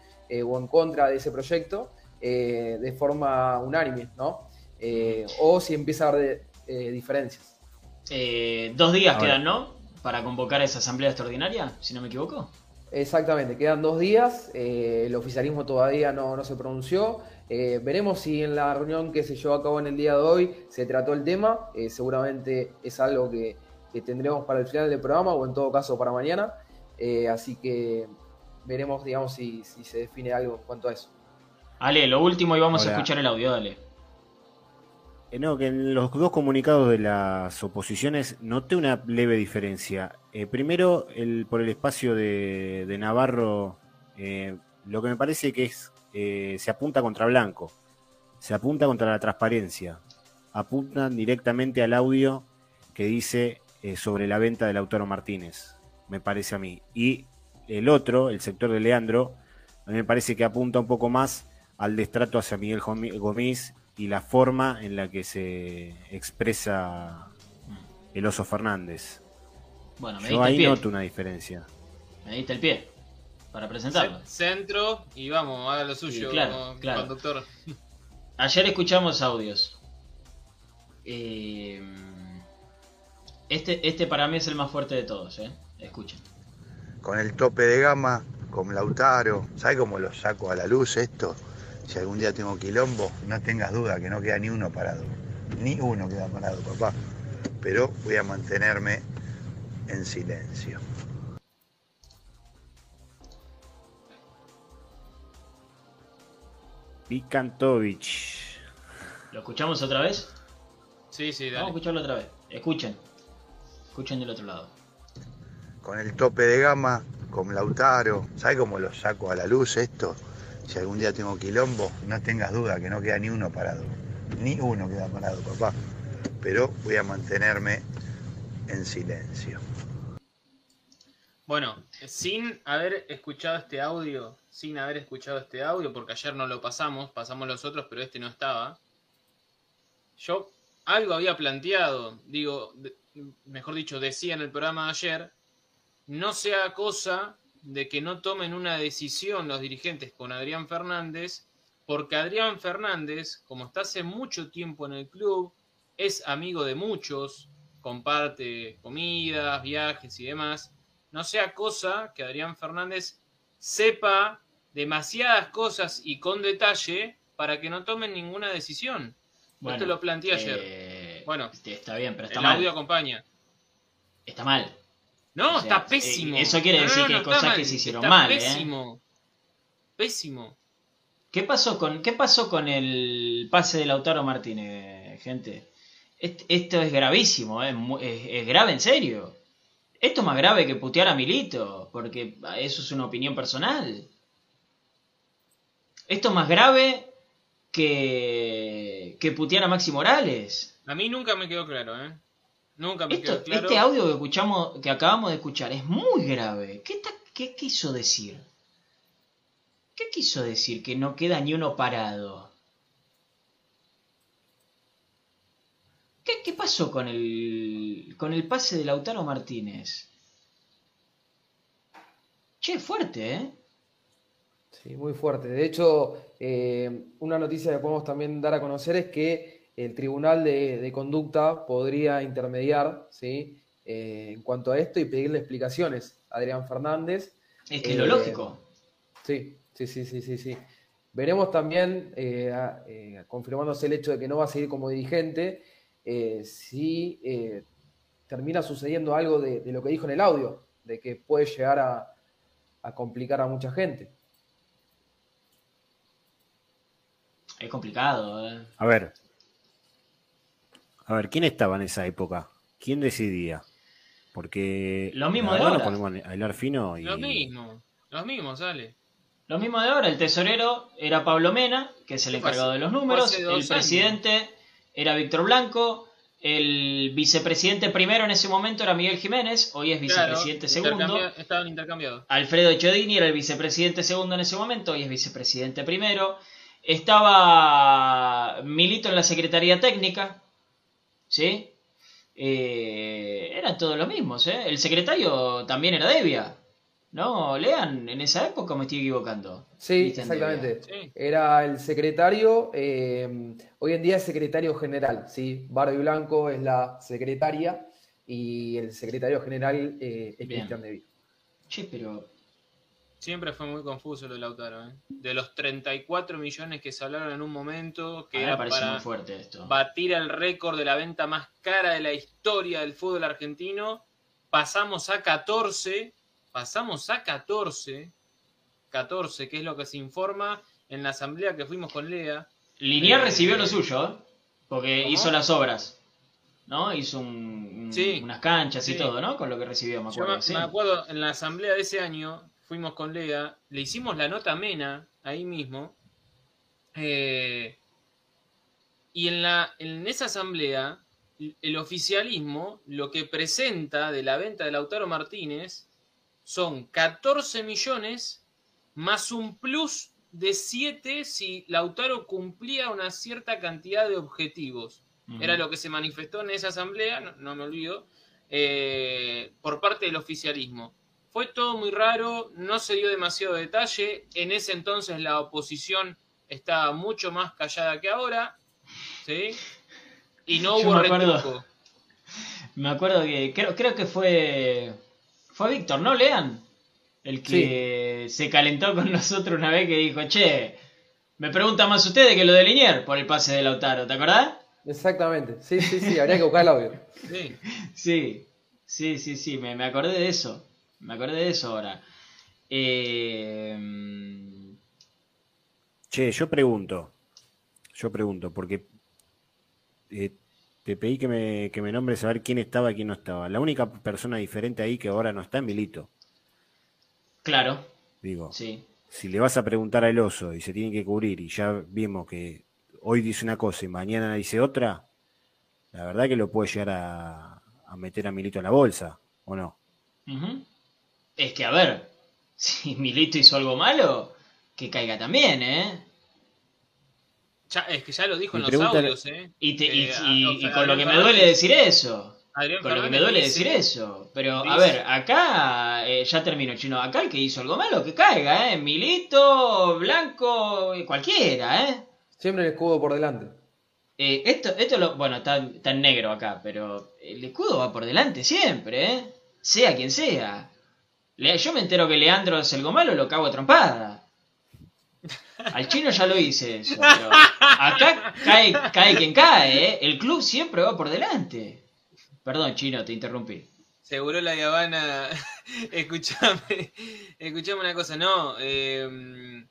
E: o en contra de ese proyecto eh, de forma unánime, ¿no? Eh, o si empieza a haber eh, diferencias.
B: dos días quedan, ¿no? Para convocar esa asamblea extraordinaria, si no me equivoco.
E: Exactamente, quedan dos días, el oficialismo todavía no, se pronunció. veremos si en la reunión que se llevó a cabo en el día de hoy se trató el tema. seguramente es algo que, tendremos para el final del programa o en todo caso para mañana. así que veremos, digamos, si, si se define algo en cuanto a eso.
B: Ale, lo último y vamos a escuchar el audio, dale.
D: Eh, no, que en los dos comunicados de las oposiciones noté una leve diferencia. Eh, primero, el, por el espacio de, Navarro, eh, lo que me parece que es, se apunta contra Blanco, se apunta contra la transparencia, apuntan directamente al audio que dice sobre la venta del Lautaro Martínez, me parece a mí. Y el otro, el sector de Leandro, a me parece que apunta un poco más al destrato hacia Miguel Gómez y la forma en la que se expresa el oso Fernández.
B: Bueno,
D: me Yo ahí noto una diferencia.
B: Me diste el pie para presentarlo.
C: Centro y vamos, haga lo suyo, claro, conductor.
B: Ayer escuchamos audios. Eh, este, este para mí es el más fuerte de todos, ¿eh? Escuchen.
F: Con el tope de gama, con Lautaro, ¿sabe cómo lo saco a la luz esto? Si algún día tengo quilombo, no tengas duda que no queda ni uno parado. Ni uno queda parado, papá. Pero voy a mantenerme en silencio.
D: Picantovich.
B: ¿Lo escuchamos otra vez?
C: Sí, sí, dale.
B: Vamos a escucharlo otra vez. Escuchen. Escuchen del otro lado.
F: Con el tope de gama, con Lautaro. ¿Sabe cómo lo saco a la luz esto? Si algún día tengo quilombo, no tengas duda que no queda ni uno parado. Ni uno queda parado, papá. Pero voy a mantenerme en silencio.
C: Bueno, sin haber escuchado este audio, sin haber escuchado este audio, porque ayer no lo pasamos, pasamos los otros, pero este no estaba. Yo algo había planteado, digo, mejor dicho, decía en el programa de ayer, no sea cosa de que no tomen una decisión los dirigentes con Adrián Fernández, porque Adrián Fernández, como está hace mucho tiempo en el club, es amigo de muchos, comparte comidas, viajes y demás, no sea cosa que Adrián Fernández sepa demasiadas cosas y con detalle para que no tomen ninguna decisión. Bueno, Esto lo planteé ayer.
B: Eh, bueno, está bien, pero está
C: el
B: mal.
C: audio acompaña.
B: Está mal.
C: No, está pésimo.
B: Eh, eso quiere decir que hay cosas que se hicieron mal.
C: ¿eh? Pésimo. Pésimo.
B: ¿Qué pasó, con, ¿Qué pasó con el pase de Lautaro Martínez, gente? Esto es gravísimo, ¿eh? es, grave en serio. Esto es más grave que putear a Milito, porque eso es una opinión personal. Esto es más grave que, que putear a Maxi Morales.
C: A mí nunca me quedó claro, ¿eh? Nunca me claro.
B: Este audio que escuchamos, que acabamos de escuchar, es muy grave. ¿Qué, ¿Qué quiso decir? ¿Qué quiso decir que no queda ni uno parado? ¿Qué, qué pasó con el, con el pase de Lautaro Martínez? Che, fuerte, ¿eh?
E: Sí, muy fuerte. De hecho, eh, una noticia que podemos también dar a conocer es que el Tribunal de, Conducta podría intermediar ¿sí? Eh, en cuanto a esto y pedirle explicaciones a Adrián Fernández.
B: Es que es lo eh, lógico.
E: Sí, sí, sí, sí, sí, sí. Veremos también, confirmándose el hecho de que no va a seguir como dirigente, si termina sucediendo algo de, lo que dijo en el audio, de que puede llegar a complicar a mucha gente.
B: Es complicado. ¿eh?
D: A ver. A ver, ¿quién estaba en esa época? ¿Quién decidía? Porque.
B: Lo mismo de ahora.
D: ponemos a hilar fino y.
C: Lo mismo. Los mismos, sale.
B: Lo mismo de ahora. El tesorero era Pablo Mena, que es el encargado de los números. El presidente era Víctor Blanco. El vicepresidente primero en ese momento era Miguel Jiménez, hoy es vicepresidente segundo.
C: Estaban intercambiados.
B: Alfredo Chodini era el vicepresidente segundo en ese momento, hoy es vicepresidente primero. Estaba Milito en la Secretaría Técnica, ¿sí? Eh, eran todos los mismos, ¿eh? El secretario también era Devia, ¿no? Lean, en esa época me estoy equivocando.
E: Sí, exactamente. Era el secretario, eh, hoy en día es secretario general, ¿sí? Barbie Blanco es la secretaria y el secretario general eh, es Cristian Devia.
B: Che, pero
C: Siempre fue muy confuso lo de Lautaro. ¿eh? De los 34 millones que se hablaron en un momento, que era para batir el récord de la venta más cara de la historia del fútbol argentino, pasamos a 14, pasamos a 14, 14, que es lo que se informa en la asamblea que fuimos con Lea.
B: Linier eh, recibió lo suyo, ¿eh? porque hizo las obras. ¿no? Hizo unas canchas y todo, ¿no? Con lo que recibió, me acuerdo.
C: me acuerdo en la asamblea de ese año, fuimos con Lea, le hicimos la nota amena ahí mismo. Eh, y en, la, en esa asamblea, el oficialismo lo que presenta de la venta de Lautaro Martínez son 14 millones más un plus de 7 si Lautaro cumplía una cierta cantidad de objetivos. Era lo que se manifestó en esa asamblea, no, me olvido, eh, por parte del oficialismo. Fue todo muy raro, no se dio demasiado detalle. En ese entonces la oposición estaba mucho más callada que ahora. ¿sí? Y no hubo
B: me acuerdo, (laughs) me acuerdo que creo, creo que fue fue Víctor, ¿no? Lean. El que se calentó con nosotros una vez que dijo, che, me pregunta más ustedes que lo de Linier por el pase de Lautaro, ¿te acordás?
E: Exactamente, sí, sí, sí, habría que buscar el audio.
B: Sí, (laughs) sí, sí, sí, sí, me, me acordé de eso. Me acordé de eso ahora. Eh...
D: Che, yo pregunto. Yo pregunto, porque eh, te pedí que me, que me nombres a ver quién estaba y quién no estaba. La única persona diferente ahí que ahora no está es Milito.
B: Claro.
D: Digo, sí. si le vas a preguntar al oso y se tiene que cubrir y ya vimos que hoy dice una cosa y mañana dice otra, la verdad que lo puede llegar a, a meter a Milito en la bolsa, ¿o no?
B: Es que, a ver, (laughs) si Milito hizo algo malo, que caiga también, ¿eh?
C: Ya, es que ya lo dijo en los audios, ¿eh?
B: Y, eh, con lo que me duele decir eso. con lo que me duele decir eso. Pero, a ver, acá, eh, ya termino, chino. Acá el que hizo algo malo, que caiga, ¿eh? Milito, Blanco, cualquiera, ¿eh?
E: Siempre el escudo por delante.
B: Eh, esto, esto lo, bueno, está, está en negro acá, pero el escudo va por delante siempre, ¿eh? Sea quien sea. Yo me entero que Leandro es algo malo, lo cago a trompada. Al chino ya lo hice eso, pero acá cae, cae quien cae, ¿eh? El club siempre va por delante. Perdón, chino, te interrumpí.
C: Seguro la Habana. (laughs) escuchame, escuchame una cosa, no. Eh,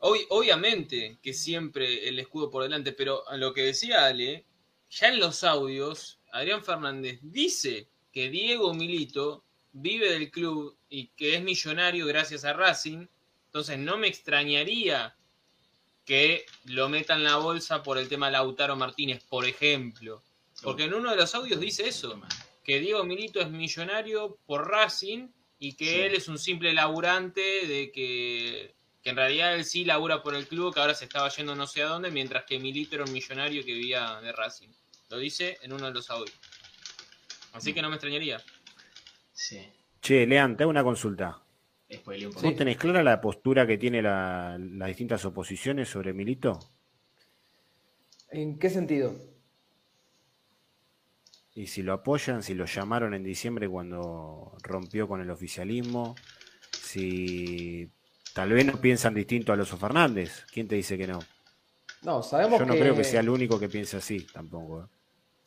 C: obviamente que siempre el escudo por delante, pero lo que decía Ale, ya en los audios, Adrián Fernández dice que Diego Milito vive del club y que es millonario gracias a Racing, entonces no me extrañaría que lo metan en la bolsa por el tema Lautaro Martínez, por ejemplo. Porque en uno de los audios dice eso, que Diego Milito es millonario por Racing y que él es un simple laburante de que, que, en realidad él sí labura por el club, que ahora se estaba yendo no sé a dónde, mientras que Milito era un millonario que vivía de Racing. Lo dice en uno de los audios. Así que no me extrañaría.
D: Che, Lean, te hago una consulta. ¿Vos tenés clara la postura que tiene las distintas oposiciones sobre Milito?
E: ¿En qué sentido?
D: Y si lo apoyan, si lo llamaron en diciembre cuando rompió con el oficialismo, si tal vez no piensan distinto a Loso Fernández, ¿quién te dice que no?
E: No, sabemos
D: Yo no creo que sea el único que piense así tampoco. ¿eh?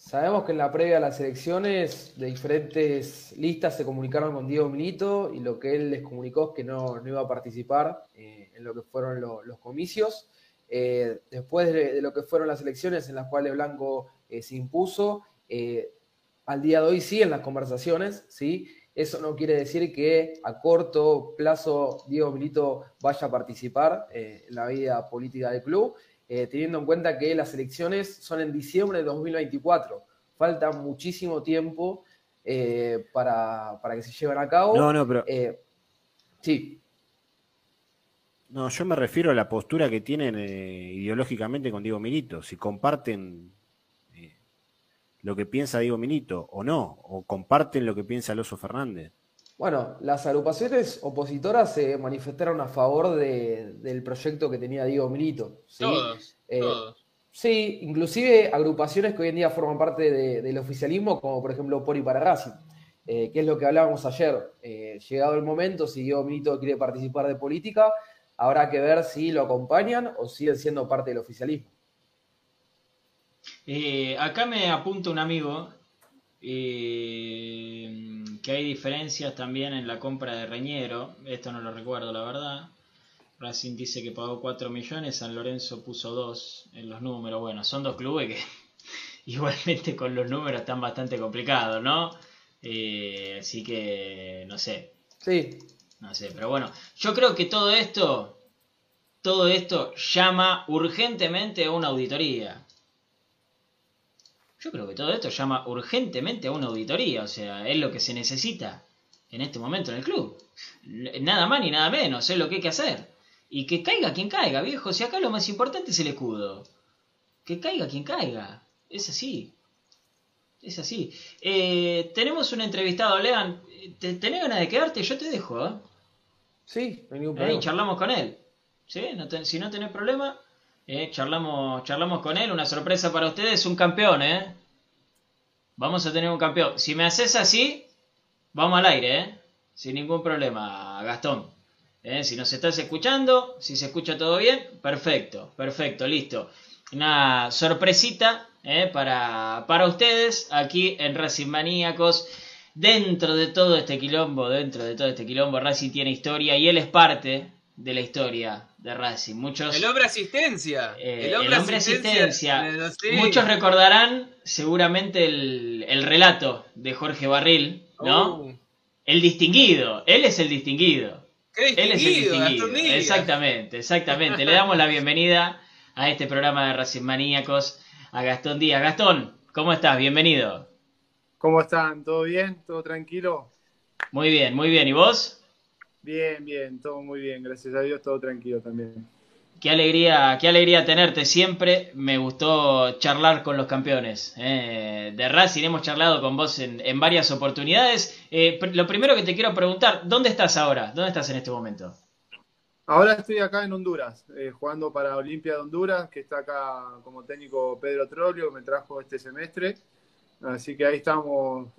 E: Sabemos que en la previa a las elecciones de diferentes listas se comunicaron con Diego Milito y lo que él les comunicó es que no, iba a participar eh, en lo que fueron los comicios. Eh, después de, lo que fueron las elecciones en las cuales Blanco se impuso, al día de hoy sí en las conversaciones, ¿sí? Eso no quiere decir que a corto plazo Diego Milito vaya a participar eh, en la vida política del club, eh, teniendo en cuenta que las elecciones son en diciembre de 2024. Falta muchísimo tiempo eh, para, que se lleven a cabo.
D: No, no, pero...
E: sí.
D: No, yo me refiero a la postura que tienen ideológicamente con Diego Milito. Si comparten lo que piensa Diego Milito o no, o comparten lo que piensa Alonso Fernández.
E: Bueno, las agrupaciones opositoras se manifestaron a favor del proyecto que tenía Diego Milito.
C: Todos, eh, todos.
E: Sí, inclusive agrupaciones que hoy en día forman parte del oficialismo, como por ejemplo Pori para Racing, eh, que es lo que hablábamos ayer. Eh, llegado el momento, si Diego Milito quiere participar de política, habrá que ver si lo acompañan o siguen siendo parte del oficialismo.
B: Eh, acá me apunta un amigo eh, que hay diferencias también en la compra de Reñero. Esto no lo recuerdo, la verdad. Racing dice que pagó 4 millones, San Lorenzo puso 2 en los números. Bueno, son dos clubes que (laughs) igualmente con los números están bastante complicados, ¿no? Eh, así que no sé.
E: Sí.
B: No sé, pero bueno, yo creo que todo esto, todo esto llama urgentemente a una auditoría. Yo creo que todo esto llama urgentemente a una auditoría, o sea, es lo que se necesita en este momento en el club. Nada más ni nada menos, es lo que hay que hacer. Y que caiga quien caiga, viejo, si acá lo más importante es el escudo. Que caiga quien caiga, es así. Es así. Eh, tenemos un entrevistado, Lean. ¿Tenés ganas de quedarte? Yo te dejo, ¿eh?
E: Sí,
B: no hay ningún problema. charlamos con él. ¿Sí? si no tenés problema, eh, charlamos, charlamos con él, una sorpresa para ustedes, un campeón, ¿eh? Vamos a tener un campeón. Si me haces así, vamos al aire, ¿eh? Sin ningún problema, Gastón. ¿Eh? Si nos estás escuchando, si se escucha todo bien, perfecto, perfecto, listo. Una sorpresita ¿eh? para, para ustedes aquí en Racing Maníacos. Dentro de todo este quilombo, dentro de todo este quilombo, Racing tiene historia y él es parte de la historia de Racing. Muchos,
C: el hombre asistencia.
B: Eh, el hombre, asistencia. Muchos recordarán seguramente el, relato de Jorge Barril, ¿no? Uh. El distinguido. Él es el distinguido.
C: Él es el distinguido.
B: Exactamente, exactamente. Le damos la bienvenida a este programa de Racing Maníacos a Gastón Díaz. Gastón, ¿cómo estás? Bienvenido.
G: ¿Cómo están? ¿Todo bien? ¿Todo tranquilo?
B: Muy bien, muy bien. ¿Y vos?
G: Bien, bien, todo muy bien, gracias a Dios, todo tranquilo también.
B: Qué alegría, qué alegría tenerte siempre. Me gustó charlar con los campeones eh, de Racing. Hemos charlado con vos en, varias oportunidades. Eh, lo primero que te quiero preguntar, ¿dónde estás ahora? ¿Dónde estás en este momento?
G: Ahora estoy acá en Honduras, eh, jugando para Olimpia de Honduras, que está acá como técnico Pedro Trolio, me trajo este semestre. Así que ahí estamos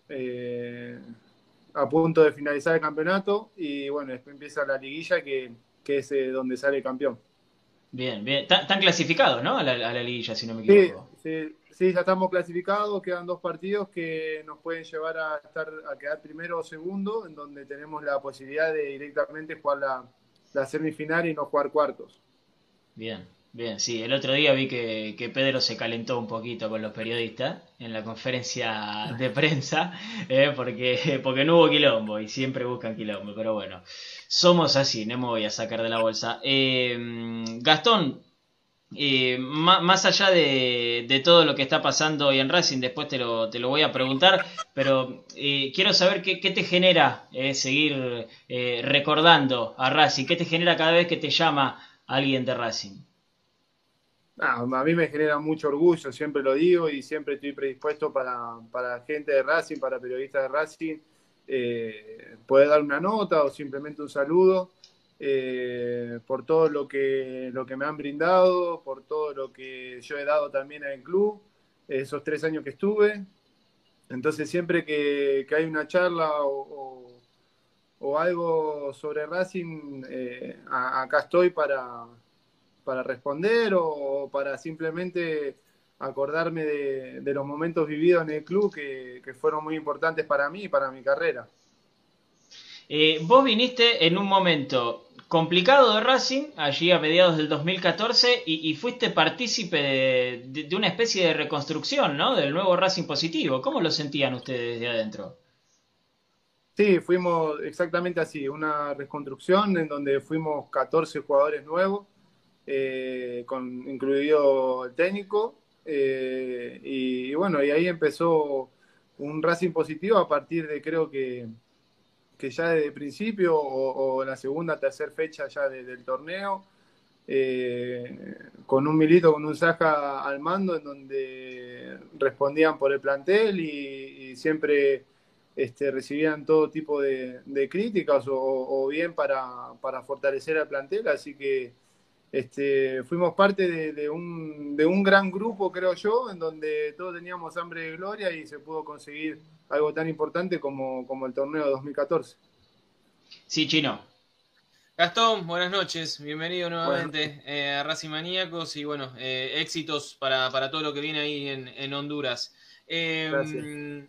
G: a punto de finalizar el campeonato y bueno, después empieza la liguilla que, es eh, donde sale campeón.
B: Bien, bien. Están clasificados, ¿no? A la, liguilla, si no me equivoco.
G: Sí, sí, ya estamos clasificados. Quedan dos partidos que nos pueden llevar a estar a quedar primero o segundo, en donde tenemos la posibilidad de directamente jugar la, la semifinal y no jugar cuartos.
B: Bien. Bien, sí, el otro día vi que, Pedro se calentó un poquito con los periodistas en la conferencia de prensa, (laughs) eh, porque, porque no hubo quilombo y siempre buscan quilombo, pero bueno, somos así, no me voy a sacar de la bolsa. Eh, Gastón, eh, más allá de, todo lo que está pasando hoy en Racing, después te lo, te lo voy a preguntar, pero quiero saber qué, qué te genera seguir recordando a Racing, qué te genera cada vez que te llama alguien de Racing
G: a mí me genera mucho orgullo, siempre lo digo y siempre estoy predispuesto para, para gente de Racing, para periodistas de Racing, eh, poder dar una nota o simplemente un saludo. Eh, por todo lo que, lo que me han brindado, por todo lo que yo he dado también el club, esos tres años que estuve. Entonces siempre que, hay una charla o, algo sobre Racing, eh, acá estoy para, para responder o, para simplemente acordarme de, los momentos vividos en el club que, que fueron muy importantes para mí y para mi carrera.
B: Eh, vos viniste en un momento complicado de Racing, allí a mediados del 2014, y, fuiste partícipe de, una especie de reconstrucción, ¿no? Del nuevo Racing positivo. ¿Cómo lo sentían ustedes de adentro?
G: Sí, fuimos exactamente así, una reconstrucción en donde fuimos 14 jugadores nuevos, eh, con, incluido el técnico, eh, y, bueno, y ahí empezó un Racing positivo a partir de creo que que ya desde el principio o, la segunda, tercera fecha ya del torneo, eh, con un Milito, con un Saja al mando, en donde respondían por el plantel y, siempre este, recibían todo tipo de, críticas o, bien para, para, fortalecer al plantel, así que este, fuimos parte de, un, de un gran grupo, creo yo, en donde todos teníamos hambre de gloria y se pudo conseguir algo tan importante como, como el torneo 2014.
B: Sí, Chino.
C: Gastón, buenas noches, bienvenido nuevamente eh, a Racing Maníacos y bueno, eh, éxitos para, todo lo que viene ahí en, Honduras. Em,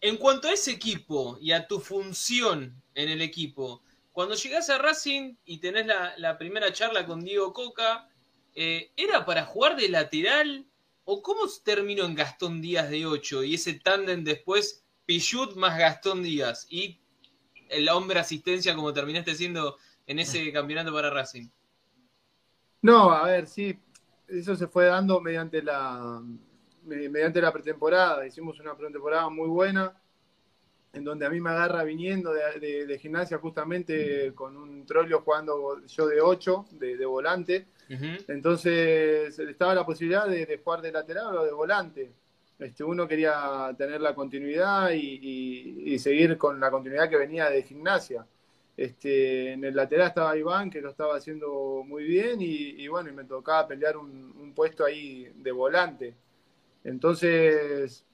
C: en cuanto a ese equipo y a tu función en el equipo, cuando llegás a Racing y tenés la, primera charla con Diego Coca, eh, ¿era para jugar de lateral o cómo terminó en Gastón Díaz de 8 y ese tándem después Pichut más Gastón Díaz y el hombre asistencia como terminaste siendo en ese (laughs) campeonato para Racing?
G: No, a ver, sí, eso se fue dando mediante la mediante la pretemporada. Hicimos una pretemporada muy buena, en donde a mí me agarra viniendo de, gimnasia justamente con un trollo jugando yo de 8, de, volante. Entonces estaba la posibilidad de, jugar de lateral o de volante. Este, uno quería tener la continuidad y, seguir con la continuidad que venía de gimnasia. Este, en el lateral estaba Iván, que lo estaba haciendo muy bien, y, bueno, y me tocaba pelear un, puesto ahí de volante. Entonces,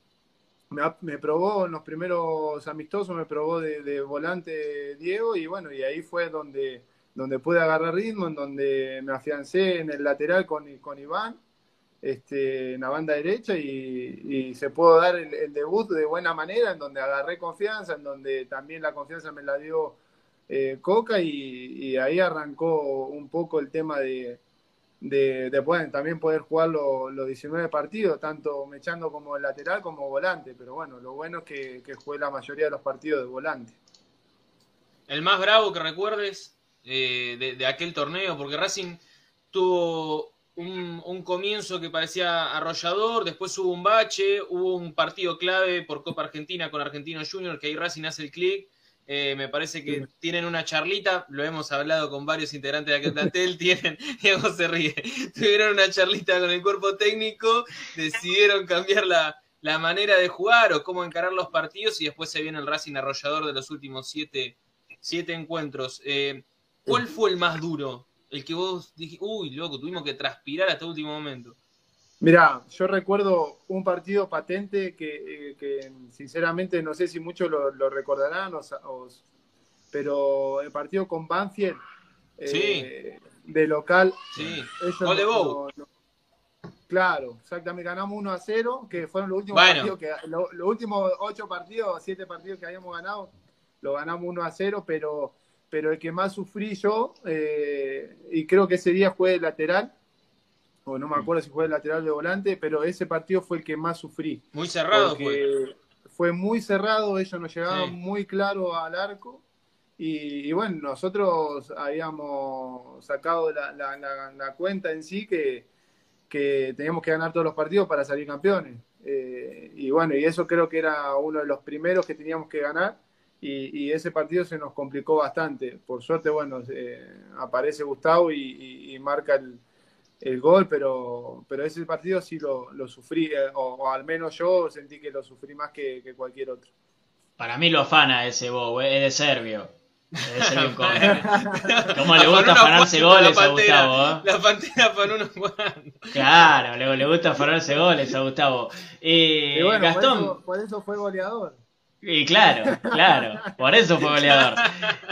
G: me, probó en los primeros amistosos, me probó de, volante Diego, y bueno, y ahí fue donde, donde pude agarrar ritmo, en donde me afiancé en el lateral con, con Iván este, en la banda derecha y, se pudo dar el, debut de buena manera, en donde agarré confianza, en donde también la confianza me la dio eh, Coca y, ahí arrancó un poco el tema de, de, también poder jugar los 19 partidos, tanto mechando como lateral como volante, pero bueno, lo bueno es que, que jugué la mayoría de los partidos de volante.
C: El más bravo que recuerdes eh, de, de aquel torneo, porque Racing tuvo un, comienzo que parecía arrollador, después hubo un bache, hubo un partido clave por Copa Argentina con Argentino Junior, que ahí Racing hace el clic. Eh, me parece que tienen una charlita, lo hemos hablado con varios integrantes de aquel plantel, (laughs) tienen, Diego se ríe, (laughs) tuvieron una charlita con el cuerpo técnico, decidieron cambiar la, manera de jugar o cómo encarar los partidos y después se viene el Racing arrollador de los últimos siete, siete encuentros. Eh, ¿Cuál fue el más duro el que vos dijiste, uy, loco, tuvimos que transpirar hasta el último momento?
G: Mirá, yo recuerdo un partido patente que, eh, sinceramente no sé si muchos lo, recordarán, pero el partido con Banfield eh, de local.
C: Sí, gol de
G: claro, exactamente, ganamos 1 a 0, que fueron los últimos partidos, que, los últimos 8 partidos, 7 partidos que habíamos ganado, lo ganamos 1 a 0, pero pero el que más sufrí yo, eh, y creo que ese día fue de lateral, o no me acuerdo si fue de lateral de volante, pero ese partido fue el que más sufrí.
C: Muy cerrado
G: fue. Fue muy cerrado, ellos nos llegaban muy claro al arco. Y, bueno, nosotros habíamos sacado la, cuenta en sí que, que, teníamos que ganar todos los partidos para salir campeones. Eh, y bueno, y eso creo que era uno de los primeros que teníamos que ganar y, ese partido se nos complicó bastante. Por suerte, bueno, aparece Gustavo y, marca el, gol, pero, pero ese partido sí lo, sufrí, eh, o, al menos yo sentí que lo sufrí más que, cualquier otro.
B: Para mí lo afana ese Bow, es de Servio. (laughs) ¿Cómo le gusta afanarse goles a Gustavo?
C: ¿eh? La pantera para unos
B: Claro, le, le, gusta afanarse goles a Gustavo. Eh, Gastón.
G: Por eso, fue goleador.
B: Y claro, claro, por eso fue (laughs) goleador.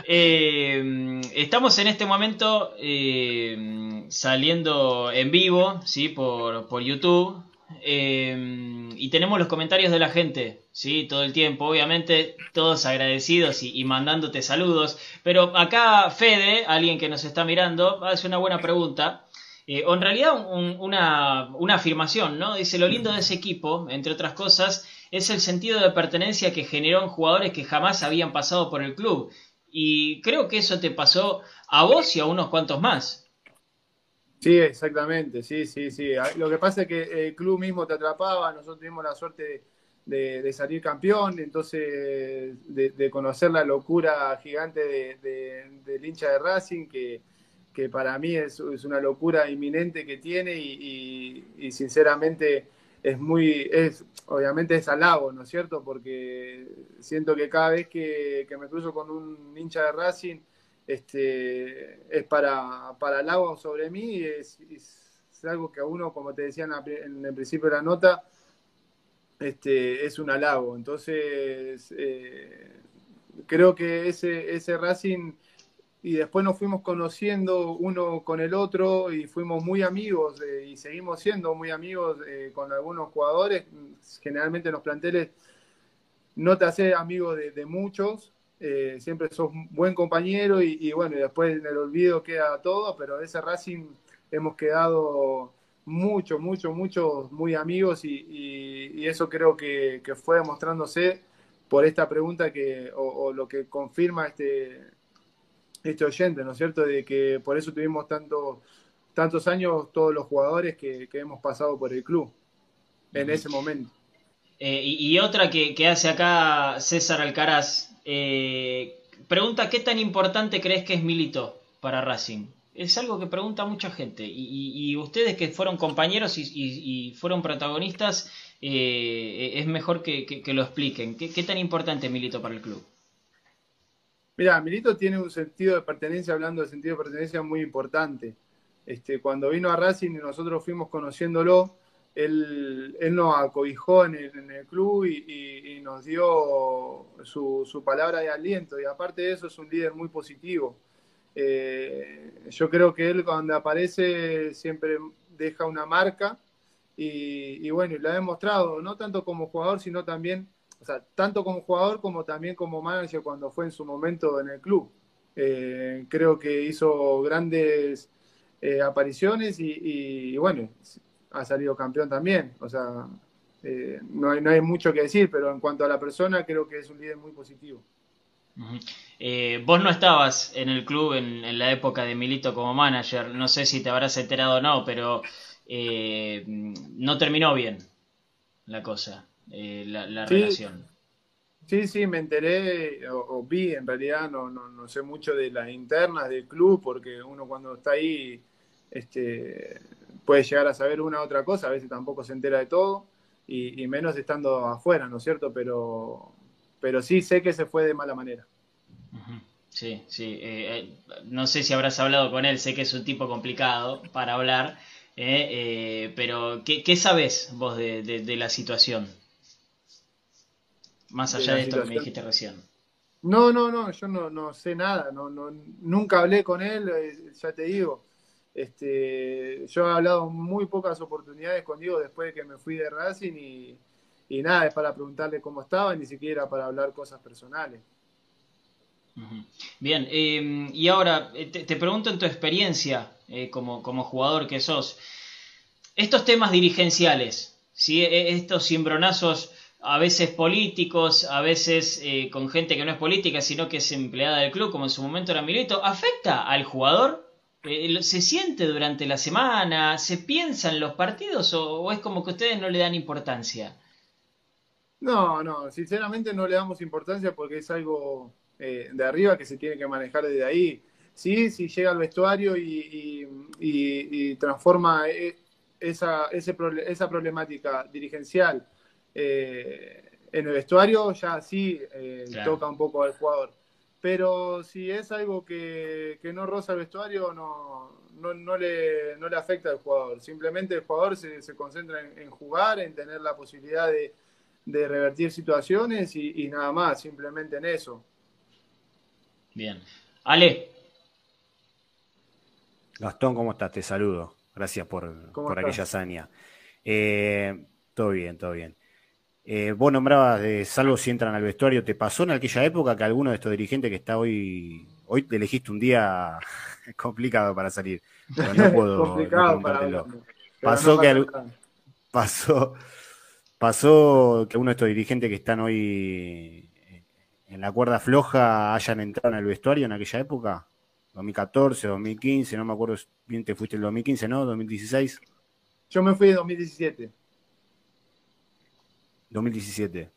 B: Eh, estamos en este momento eh, saliendo en vivo, ¿sí? Por, por YouTube. Eh, y tenemos los comentarios de la gente, ¿sí? Todo el tiempo, obviamente, todos agradecidos y, mandándote saludos. Pero acá Fede, alguien que nos está mirando, hace una buena pregunta. Eh, o en realidad una, una afirmación, ¿no? Dice, lo lindo de ese equipo, entre otras cosas, es el sentido de pertenencia que generó en jugadores que jamás habían pasado por el club. Y creo que eso te pasó a vos y a unos cuantos más.
G: Sí, exactamente, sí, sí, sí. Lo que pasa es que el club mismo te atrapaba, nosotros tuvimos la suerte de, salir campeón, entonces de, conocer la locura gigante del hincha de Racing, que, que para mí es, una locura inminente que tiene y, sinceramente es muy, es, obviamente es halago, ¿no es cierto? Porque siento que cada vez que, que me cruzo con un hincha de Racing, este, es para, para sobre mí, es, es, algo que a uno, como te decía en, el principio de la nota, este, es un halago. Entonces, eh, creo que ese, ese Racing, y después nos fuimos conociendo uno con el otro y fuimos muy amigos eh, y seguimos siendo muy amigos eh, con algunos jugadores. Generalmente en los planteles no te haces amigo de muchos, eh, siempre sos buen compañero y, bueno, después en el olvido queda todo, pero ese Racing hemos quedado mucho, mucho, muchos muy amigos y, eso creo que, fue demostrándose por esta pregunta que, o, lo que confirma este, este oyente, ¿no es cierto? De que por eso tuvimos tanto, tantos años todos los jugadores que, hemos pasado por el club en ese momento.
B: Eh, y, otra que, que, hace acá César Alcaraz, eh, pregunta, ¿qué tan importante crees que es Milito para Racing? Es algo que pregunta mucha gente. Y, ustedes que fueron compañeros y, fueron protagonistas, eh, es mejor que, lo expliquen. ¿Qué, tan importante es Milito para el club?
G: Mira, Milito tiene un sentido de pertenencia, hablando de sentido de pertenencia muy importante. Este, cuando vino a Racing y nosotros fuimos conociéndolo, él, nos acobijó en el, club y, nos dio su, palabra de aliento. Y aparte de eso es un líder muy positivo. Eh, yo creo que él cuando aparece siempre deja una marca y, bueno, y lo ha demostrado, no tanto como jugador, sino también, o sea, tanto como jugador como también como manager cuando fue en su momento en el club. Eh, creo que hizo grandes eh, apariciones y, bueno, ha salido campeón también. O sea, eh, no, hay, no hay mucho que decir, pero en cuanto a la persona, creo que es un líder muy positivo.
B: Vos no estabas en el club en, la época de Milito como manager, no sé si te habrás enterado o no, pero no terminó bien la cosa, la, relación.
G: Sí, sí, me enteré o, vi, en realidad no, no, no, sé mucho de las internas del club, porque uno cuando está ahí este, puede llegar a saber una u otra cosa, a veces tampoco se entera de todo, y, menos estando afuera, ¿no es cierto? Pero, pero sí sé que se fue de mala manera.
B: Sí, sí. Eh, eh, no sé si habrás hablado con él, sé que es un tipo complicado para hablar, eh, pero ¿qué, ¿qué, sabes vos de, la situación? Más allá de, esto que me dijiste recién.
G: No, no, no, yo no, no sé nada, no, no, nunca hablé con él, ya te digo. Este, yo he hablado muy pocas oportunidades con Diego después de que me fui de Racing y, nada, es para preguntarle cómo estaba, ni siquiera para hablar cosas personales.
B: Bien, em, y ahora eh, te, pregunto en tu experiencia eh, como, como, jugador que sos, estos temas dirigenciales, ¿sí? E, estos cimbronazos a veces políticos, a veces eh, con gente que no es política, sino que es empleada del club, como en su momento era Milito, ¿afecta al jugador? Eh, ¿Se siente durante la semana? ¿Se piensa en los partidos o, es como que ustedes no le dan importancia?
G: No, no, sinceramente no le damos importancia porque es algo eh, de arriba que se tiene que manejar desde ahí. Sí, si llega al vestuario y, transforma esa, esa problemática dirigencial en el vestuario ya sí eh, toca un poco al jugador. Pero si es algo que, no roza el vestuario, no, no, le, no le afecta al jugador. Simplemente el jugador se, se concentra en, jugar, en tener la posibilidad de, revertir situaciones y, nada más, simplemente en eso.
B: Bien. Ale.
D: Gastón, ¿cómo estás? Te saludo. Gracias por, por aquella hazaña. Eh, todo bien, todo bien. Eh, vos nombrabas de salvo si entran al vestuario. ¿Te pasó en aquella época que alguno de estos dirigentes que está hoy, hoy te elegiste un día (laughs) complicado para salir? no puedo (laughs) complicado para Pasó que pasó, pasó que uno de estos dirigentes que están hoy en la cuerda floja hayan entrado en el vestuario en aquella época. 2014, 2015, no me acuerdo bien, te fuiste el 2015, ¿no? 2016.
G: Yo me fui en 2017.
D: 2017.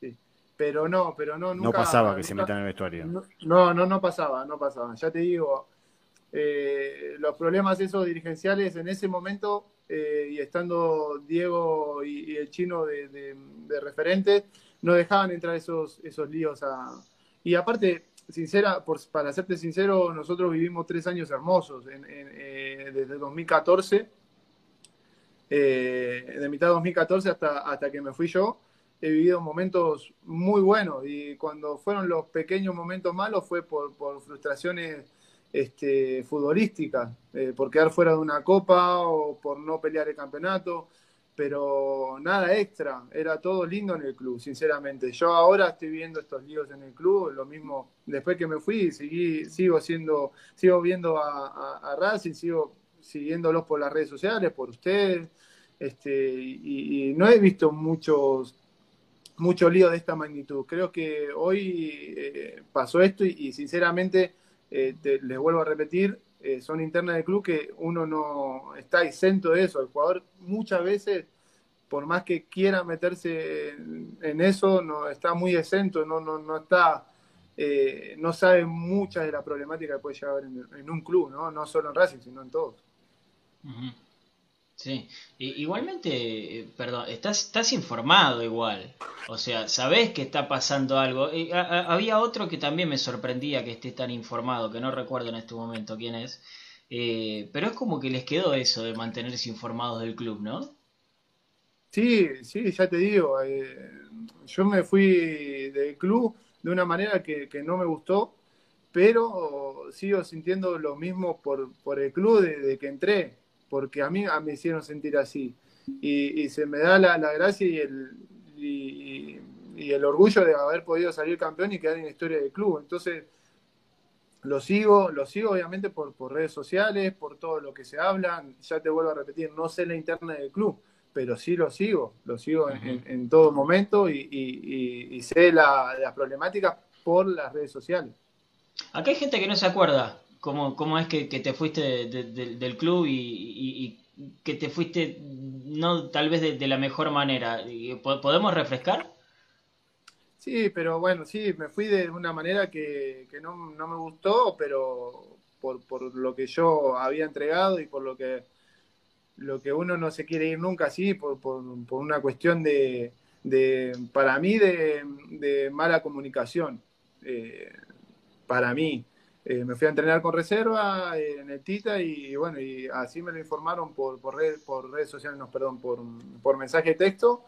G: Sí. Pero no, pero no, nunca,
D: No pasaba que se metan en el vestuario.
G: No, no, no pasaba, no pasaba. Ya te digo, eh, los problemas esos dirigenciales en ese momento, eh, y estando Diego y, el chino de, de, referente, no dejaban entrar esos, esos líos a... Y aparte, sincera, por, para serte sincero, nosotros vivimos tres años hermosos, eh, desde 2014 eh, de mitad de 2014 hasta, hasta que me fui yo, he vivido momentos muy buenos y cuando fueron los pequeños momentos malos fue por, frustraciones este, futbolísticas, eh, por quedar fuera de una copa o por no pelear el campeonato, pero nada extra, era todo lindo en el club, sinceramente. Yo ahora estoy viendo estos líos en el club, lo mismo después que me fui, seguí, sigo siendo, sigo viendo a, a Racing, sigo siguiéndolos por las redes sociales, por ustedes, este, y, no he visto muchos mucho lío de esta magnitud. Creo que hoy eh, pasó esto y, sinceramente, eh, les vuelvo a repetir, eh, son internas del club que uno no está exento de eso. El jugador muchas veces, por más que quiera meterse en, eso, no está muy exento, no, no, no está... no sabe muchas de la problemática que puede llegar en, un club, ¿no? no solo en Racing, sino en todos.
B: Sí, igualmente, eh, perdón, estás, estás informado igual, o sea, sabés que está pasando algo. había otro que también me sorprendía que esté tan informado, que no recuerdo en este momento quién es, eh, pero es como que les quedó eso de mantenerse informados del club, ¿no?
G: Sí, sí, ya te digo, eh, yo me fui del club de una manera que, no me gustó, pero sigo sintiendo lo mismo por, por el club desde que entré porque a mí me hicieron sentir así. Y, se me da la, gracia y el, y, el orgullo de haber podido salir campeón y quedar en la historia del club. Entonces, lo sigo, lo sigo obviamente por, por redes sociales, por todo lo que se habla. Ya te vuelvo a repetir, no sé la interna del club, pero sí lo sigo, lo sigo en, todo momento y, sé las problemáticas por las redes sociales.
B: Acá hay gente que no se acuerda cómo, cómo es que, te fuiste del club y, que te fuiste no tal vez de, la mejor manera. ¿Podemos refrescar?
G: Sí, pero bueno, sí, me fui de una manera que, no, me gustó, pero por, por, lo que yo había entregado y por lo que lo que uno no se quiere ir nunca así, por, por, por una cuestión de, de para mí, de, mala comunicación. Eh, para mí, eh, me fui a entrenar con reserva eh, en el Tita y, bueno, y así me lo informaron por, por, por redes sociales, no, perdón, por, por mensaje de texto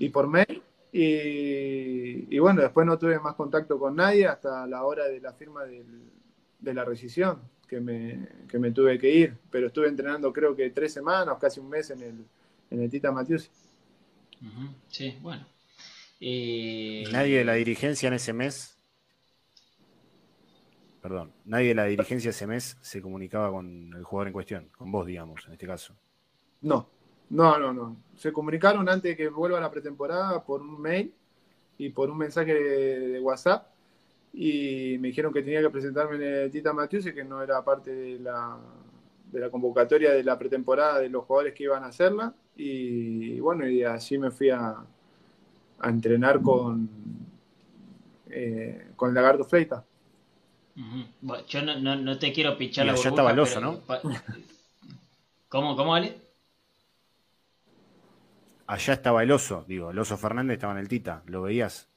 G: y por mail. Y, bueno, después no tuve más contacto con nadie hasta la hora de la firma de la rescisión, que me, que me tuve que ir. Pero estuve entrenando creo que tres semanas, casi un mes en el, en el Tita Matius.
B: Sí, bueno.
D: ¿Nadie de la dirigencia en ese mes perdón, nadie de la dirigencia ese mes se comunicaba con el jugador en cuestión, con vos, digamos, en este caso.
G: No, no, no, no. Se comunicaron antes de que vuelva la pretemporada por un mail y por un mensaje de, WhatsApp y me dijeron que tenía que presentarme en el Tita Matthews y que no era parte de la, de la convocatoria de la pretemporada de los jugadores que iban a hacerla y, bueno, y así me fui a, a entrenar con, eh, con Lagardo Fleita
B: yo no, no, te quiero pichar la
D: burbuja, ya estaba el oso, ¿no?
B: ¿Cómo, cómo, Ale?
D: allá estaba el oso, digo, el oso Fernández estaba en el Tita, ¿lo veías?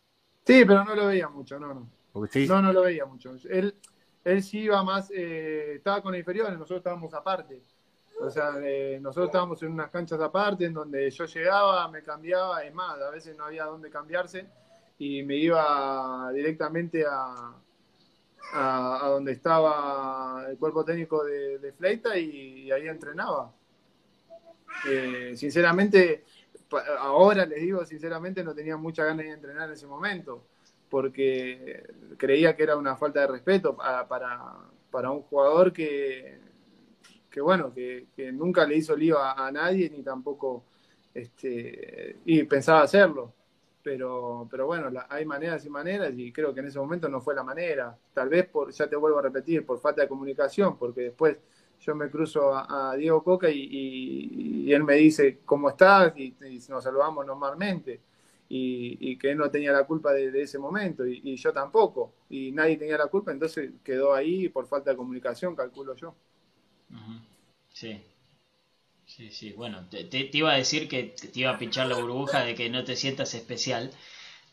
G: Sí, pero no lo veía mucho, no, no. No, no lo veía mucho. Él, él sí iba más, eh, estaba con inferiores, nosotros estábamos aparte. O sea, eh, nosotros estábamos en unas canchas aparte en donde yo llegaba, me cambiaba, es más, a veces no había dónde cambiarse y me iba directamente a, a, donde estaba el cuerpo técnico de, Fleita y, ahí entrenaba. Eh, sinceramente, ahora les digo, sinceramente no tenía mucha ganas de entrenar en ese momento, porque creía que era una falta de respeto para, para, un jugador que, que bueno, que, nunca le hizo lío a, nadie ni tampoco este, y pensaba hacerlo. Pero, pero bueno, hay maneras y maneras y creo que en ese momento no fue la manera. Tal vez, por, ya te vuelvo a repetir, por falta de comunicación, porque después yo me cruzo a, Diego Coca y, él me dice cómo estás y, nos saludamos normalmente. Y, que él no tenía la culpa de, ese momento y, yo tampoco. Y nadie tenía la culpa, entonces quedó ahí por falta de comunicación, calculo yo.
B: Sí. Sí, sí, bueno, te, iba a decir que te iba a pinchar la burbuja de que no te sientas especial,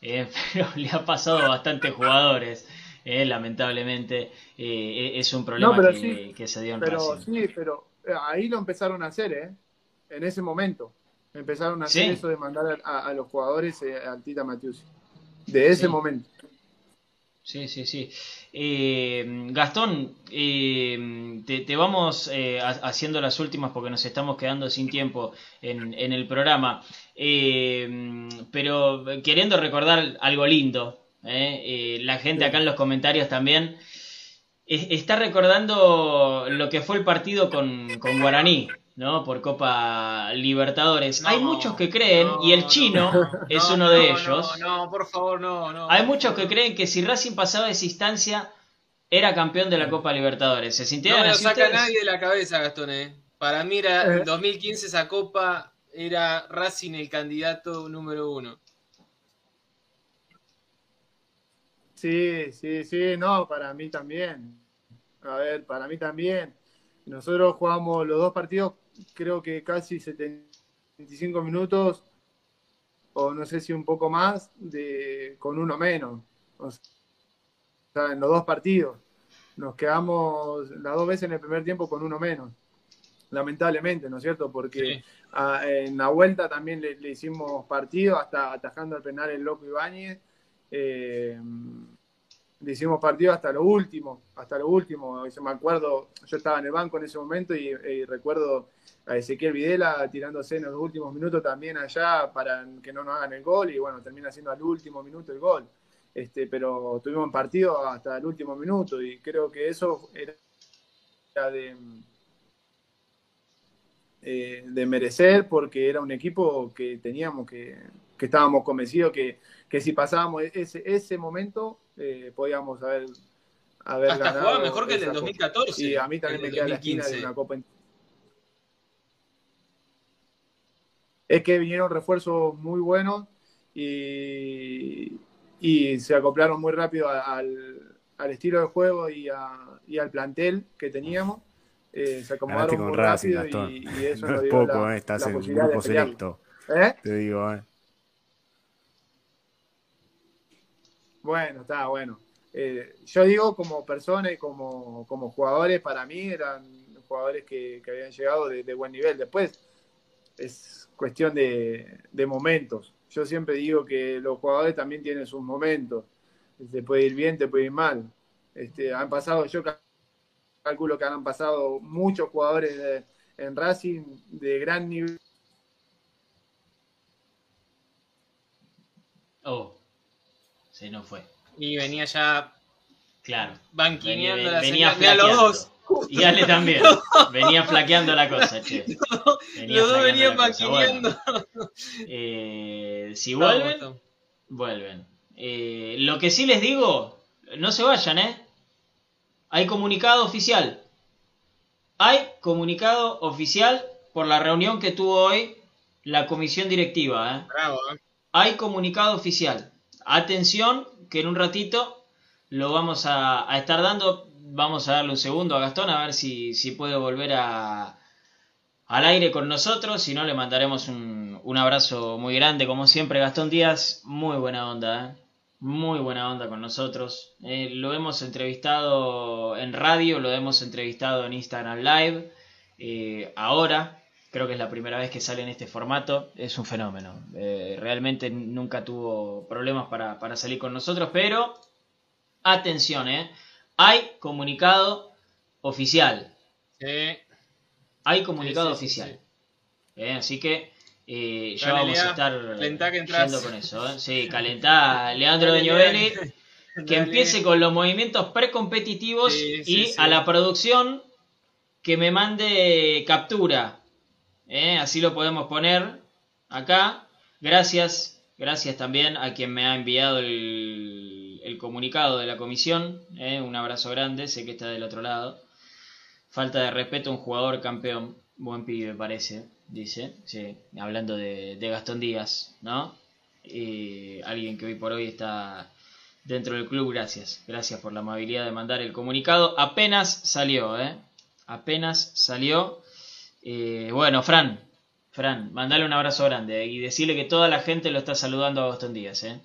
B: eh, (laughs) pero le ha pasado a bastantes jugadores. Eh, lamentablemente eh, es un problema que, se dio en
G: pero, Sí, pero eh, ahí lo empezaron a hacer, ¿eh? En ese momento. Empezaron a hacer eso de mandar a, los jugadores al Tita Matiusi. De ese momento.
B: Sí, sí, sí. Gastón, te, vamos haciendo las últimas porque nos estamos quedando sin tiempo en, en el programa. pero queriendo recordar algo lindo ¿eh? Eh, la gente acá en los comentarios también está recordando lo que fue el partido con, Guaraní, ¿no? Por Copa Libertadores. Hay muchos que creen, y el chino (laughs) es uno de ellos.
C: No, por favor, no,
B: Hay muchos que creen que si Racing pasaba esa instancia, era campeón de la Copa Libertadores. ¿Se
C: no me lo saca nadie de la cabeza, Gastón, ¿eh? Para mí, era, en 2015 esa Copa era Racing el candidato número uno.
G: Sí, sí, sí, no, para mí también. A ver, para mí también. Nosotros jugamos los dos partidos, creo que casi 75 minutos, o no sé si un poco más, de, con uno menos. O sea, en los dos partidos. Nos quedamos las dos veces en el primer tiempo con uno menos. Lamentablemente, ¿no es cierto? Porque en la vuelta también le, le, hicimos partido, hasta atajando al penal el loco Ibáñez eh, le hicimos partido hasta lo último, hasta lo último. me acuerdo, yo estaba en el banco en ese momento y, recuerdo a Ezequiel Videla tirándose en los últimos minutos también allá para que no nos hagan el gol y bueno, termina siendo al último minuto el gol. Este, pero tuvimos partido hasta el último minuto y creo que eso era de, eh, de merecer porque era un equipo que teníamos que, que estábamos convencidos que que si pasábamos ese, ese momento, eh, podíamos haber, haber
C: Hasta jugaba mejor que el del 2014.
G: Y a mí también me queda la esquina de una Copa. Es que vinieron refuerzos muy buenos y, y se acoplaron muy rápido al, al estilo de juego y, a, y, al plantel que teníamos. Eh, se acomodaron muy rápido y, y, eso (laughs)
D: no es poco, la, eh, estás en grupo selecto. ¿Eh? Te digo, eh.
G: Bueno, está bueno. Eh, yo digo como persona y como, como jugadores, para mí eran jugadores que, habían llegado de, buen nivel. Después es cuestión de, momentos. Yo siempre digo que los jugadores también tienen sus momentos. Te puede ir bien, te puede ir mal. Este, han pasado, yo calculo que han pasado muchos jugadores en Racing de gran nivel.
B: Oh se no fue.
C: Y venía ya.
B: Claro.
C: Banquineando venía, la
B: venía flaqueando. los dos. Y Ale también. Venía flaqueando la cosa, che.
C: los dos venían banquineando.
B: Eh, si vuelven, vuelven. Eh, lo que sí les digo, no se vayan, ¿eh? Hay comunicado oficial. Hay comunicado oficial por la reunión que tuvo hoy la comisión directiva. ¿eh? Bravo, ¿eh? Hay comunicado oficial. Atención, que en un ratito lo vamos a, estar dando. Vamos a darle un segundo a Gastón a ver si, si puede volver a, al aire con nosotros, si no le mandaremos un, un abrazo muy grande, como siempre, Gastón Díaz, muy buena onda, ¿eh? muy buena onda con nosotros. Eh, lo hemos entrevistado en radio, lo hemos entrevistado en Instagram Live, eh, ahora, creo que es la primera vez que sale en este formato, es un fenómeno. realmente nunca tuvo problemas para, para, salir con nosotros, pero atención, hay comunicado oficial. Sí. Hay comunicado oficial. Eh, así que eh, ya vamos a estar yendo con eso. ¿eh? Sí, calentá Leandro de (laughs) Que empiece con los movimientos precompetitivos y a la producción que me mande captura. Así lo podemos poner acá. Gracias, gracias también a quien me ha enviado el, el comunicado de la comisión. Un abrazo grande, sé que está del otro lado. Falta de respeto a un jugador campeón. Buen pibe, parece, dice. Sí, hablando de, Gastón Díaz, ¿no? alguien que hoy por hoy está dentro del club, gracias. Gracias por la amabilidad de mandar el comunicado. Apenas salió, ¿eh? Apenas salió. Eh, bueno, Fran, Fran, mandale un abrazo grande y decirle que toda la gente lo está saludando a Gastón Díaz, ¿eh?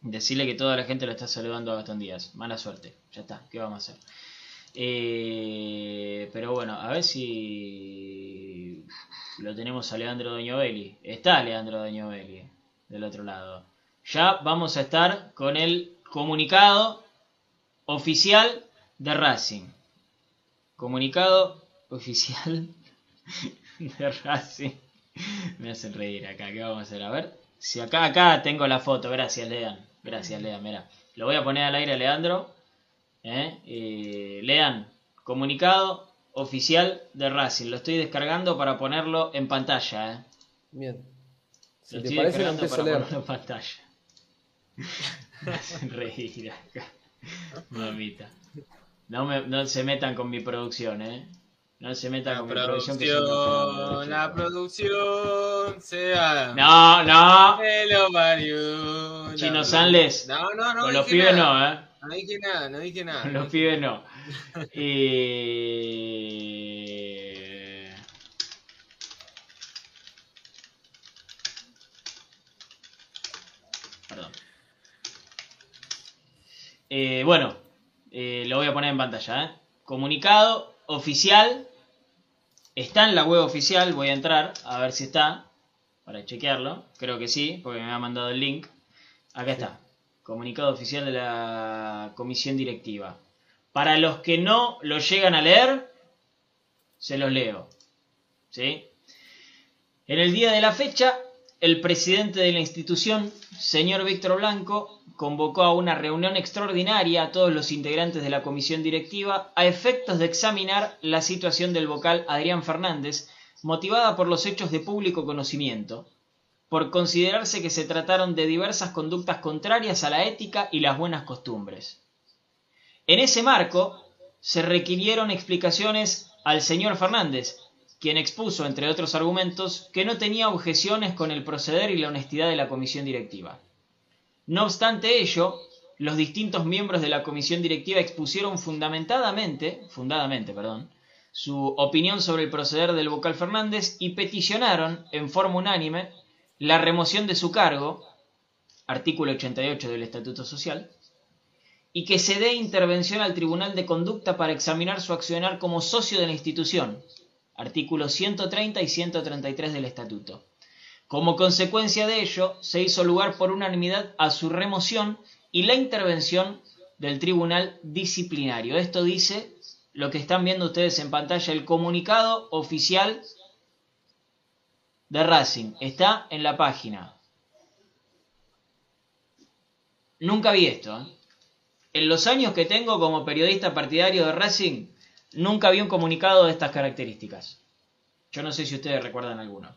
B: Decirle que toda la gente lo está saludando a Gastón Díaz. Mala suerte. Ya está, ¿qué vamos a hacer? Eh, pero bueno, a ver si lo tenemos a Leandro Doñovelli. Está Leandro Doñovelli del otro lado. Ya vamos a estar con el comunicado oficial de Racing. Comunicado oficial (laughs) de Racing. Me hacen reír acá. ¿Qué vamos a hacer? A ver. Si acá, acá tengo la foto. Gracias, Lean. Gracias, Lean. Mira. Lo voy a poner al aire, Leandro. ¿eh? Eh, lean, comunicado oficial de Racing. Lo estoy descargando para ponerlo en pantalla. ¿eh?
E: Bien.
B: Si lo te estoy parece, descargando para ponerlo en pantalla. (laughs) reír acá. Mamita. No, me, no se metan con mi producción, ¿eh? No se metan con mi producción. Que
C: la producción sea.
B: No, no.
C: Chino
B: Sanles.
C: No, no, no.
B: Con los pibes no, ¿eh?
C: No dije nada, no dije nada.
B: Los pibes no. Eh, perdón. Eh, bueno, eh, lo voy a poner en pantalla. Comunicado oficial. Está en la web oficial. Voy a entrar a ver si está. Para chequearlo. Creo que sí, porque me ha mandado el link. Acá está. Comunicado oficial de la comisión directiva. Para los que no lo llegan a leer, se los leo. ¿Sí? En el día de la fecha, el presidente de la institución, señor Víctor Blanco, convocó a una reunión extraordinaria a todos los integrantes de la comisión directiva a efectos de examinar la situación del vocal Adrián Fernández, motivada por los hechos de público conocimiento, por considerarse que se trataron de diversas conductas contrarias a la ética y las buenas costumbres. En ese marco, se requirieron explicaciones al señor Fernández, quien expuso, entre otros argumentos, que no tenía objeciones con el proceder y la honestidad de la comisión directiva. No obstante ello, los distintos miembros de la comisión directiva expusieron fundamentadamente, fundadamente, perdón, su opinión sobre el proceder del vocal Fernández y peticionaron, en forma unánime, la remoción de su cargo, artículo 88 del Estatuto Social, y que se dé intervención al Tribunal de Conducta para examinar su accionar como socio de la institución, artículos 130 y 133 del Estatuto. Como consecuencia de ello, se hizo lugar por unanimidad a su remoción y la intervención del Tribunal Disciplinario. Esto dice lo que están viendo ustedes en pantalla, el comunicado oficial de Racing. Está en la página. Nunca vi esto. ¿eh? En los años que tengo como periodista partidario de Racing, nunca vi un comunicado de estas características. Yo no sé si ustedes recuerdan alguno.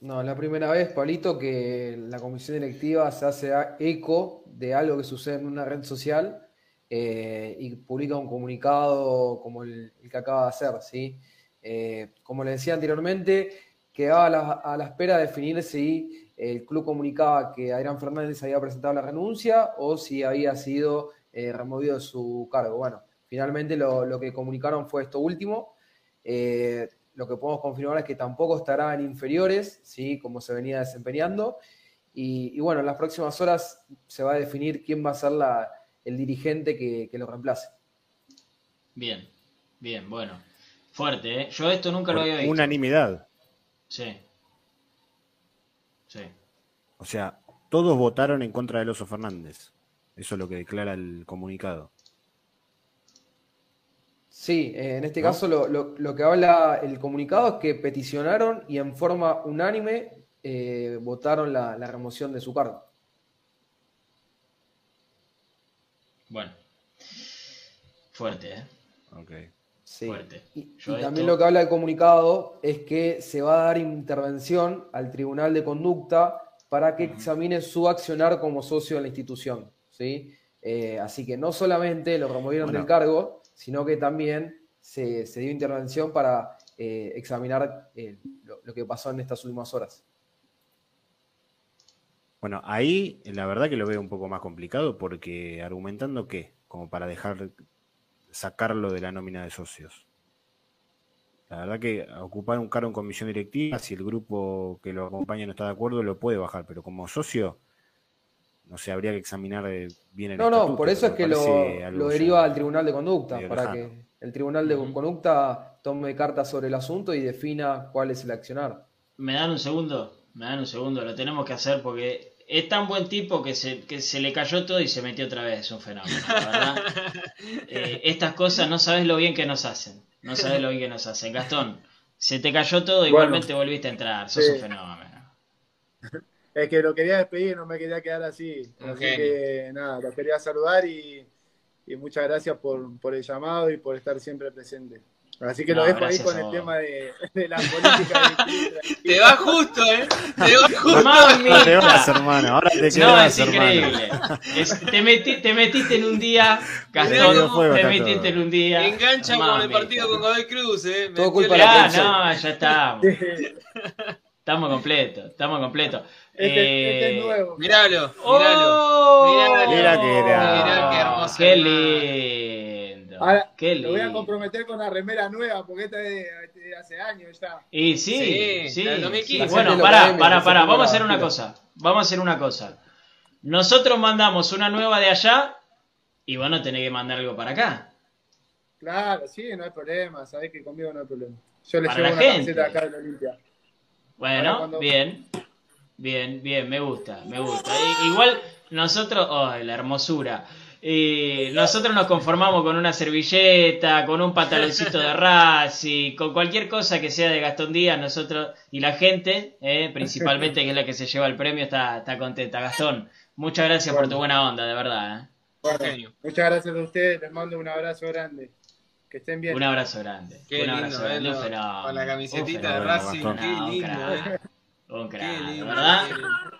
E: No, la primera vez, Pablito, que la comisión directiva se hace eco de algo que sucede en una red social eh, y publica un comunicado como el, que acaba de hacer, ¿sí? Eh, como le decía anteriormente, quedaba a la, espera de definir si el club comunicaba que Adrián Fernández había presentado la renuncia o si había sido eh, removido de su cargo. Bueno, finalmente lo, que comunicaron fue esto último. Eh, lo que podemos confirmar es que tampoco estará en inferiores, ¿sí? como se venía desempeñando. Y, bueno, en las próximas horas se va a definir quién va a ser la, el dirigente que, lo reemplace.
B: Bien, bien, bueno. Fuerte, ¿eh? Yo esto nunca lo había visto.
D: Unanimidad.
B: Sí. Sí.
D: O sea, todos votaron en contra de Oso Fernández. Eso es lo que declara el comunicado.
E: Sí, en este caso lo, que habla el comunicado es que peticionaron y en forma unánime eh, votaron la, remoción de su cargo.
B: Bueno, fuerte, ¿eh?
D: Ok.
E: Sí. Fuerte. Y, también lo que habla el comunicado es que se va a dar intervención al Tribunal de Conducta para que examine su accionar como socio de la institución. ¿sí? Eh, así que no solamente lo removieron del cargo, sino que también se, dio intervención para eh, examinar eh, lo, que pasó en estas últimas horas.
D: Bueno, ahí la verdad que lo veo un poco más complicado porque argumentando que, como para dejar sacarlo de la nómina de socios. La verdad que ocupar un cargo en comisión directiva, si el grupo que lo acompaña no está de acuerdo, lo puede bajar, pero como socio, no sé, habría que examinar eh, bien el
E: No, no, por eso es que lo, deriva al Tribunal de Conducta, para que el Tribunal de Conducta tome cartas sobre el asunto y defina cuál es el accionar.
B: ¿Me dan un segundo? Me dan un segundo, lo tenemos que hacer porque es tan buen tipo que se, que se le cayó todo y se metió otra vez, es un fenómeno, ¿verdad? (laughs) Eh, estas cosas no sabes lo bien que nos hacen, no sabes lo bien que nos hacen. Gastón, se te cayó todo, igualmente volviste a entrar, sos un fenómeno. (laughs)
G: Es que lo quería despedir, no me quería quedar así. Así que nada, los quería saludar y, muchas gracias por, por, el llamado y por estar siempre presente. Así que lo dejo ahí con el tema de, la política. (laughs)
C: te va justo, ¿eh? Te va justo.
B: Mamita.
D: Te vas, hermano. Ahora te
B: no, es increíble. te, metí, te, metiste en un día, (laughs) Gastón. Te metiste en un día.
C: Engancha con el partido con Godoy Cruz, ¿eh?
B: Todo culpa de la no, ya estamos. (laughs) Estamos completos, estamos completos.
G: Este, este, es nuevo.
C: Míralo,
B: oh,
C: míralo.
D: Mira que era.
C: Mirá qué hermoso.
B: Qué lindo.
G: Ahora,
B: qué lindo.
G: Lo voy a comprometer con la remera nueva porque esta es de, hace años ya.
B: Y sí, sí. sí. Bueno, pará, pará, pará. Vamos a hacer una cosa. Vamos a hacer una cosa. Nosotros mandamos una nueva de allá y vos no tenés que mandar algo para acá.
G: Claro, sí, no hay problema. Sabés que conmigo no hay problema. Yo le llevo una camiseta acá de Olimpia.
B: Bueno, bien. Bien, bien, me gusta, me gusta. igual nosotros, oh, la hermosura. Y nosotros nos conformamos con una servilleta, con un pantaloncito de (laughs) Racing, con cualquier cosa que sea de Gastón Díaz, nosotros y la gente, eh, principalmente que es la que se lleva el premio, está, está contenta. Gastón, muchas gracias por tu buena onda, de verdad.
G: Eh. muchas gracias a ustedes, les mando un abrazo grande. Que estén bien.
B: Un abrazo grande.
C: Qué un abrazo grande. Con la camisetita de Racing, qué lindo. Eh.
B: Un crack, la verdad,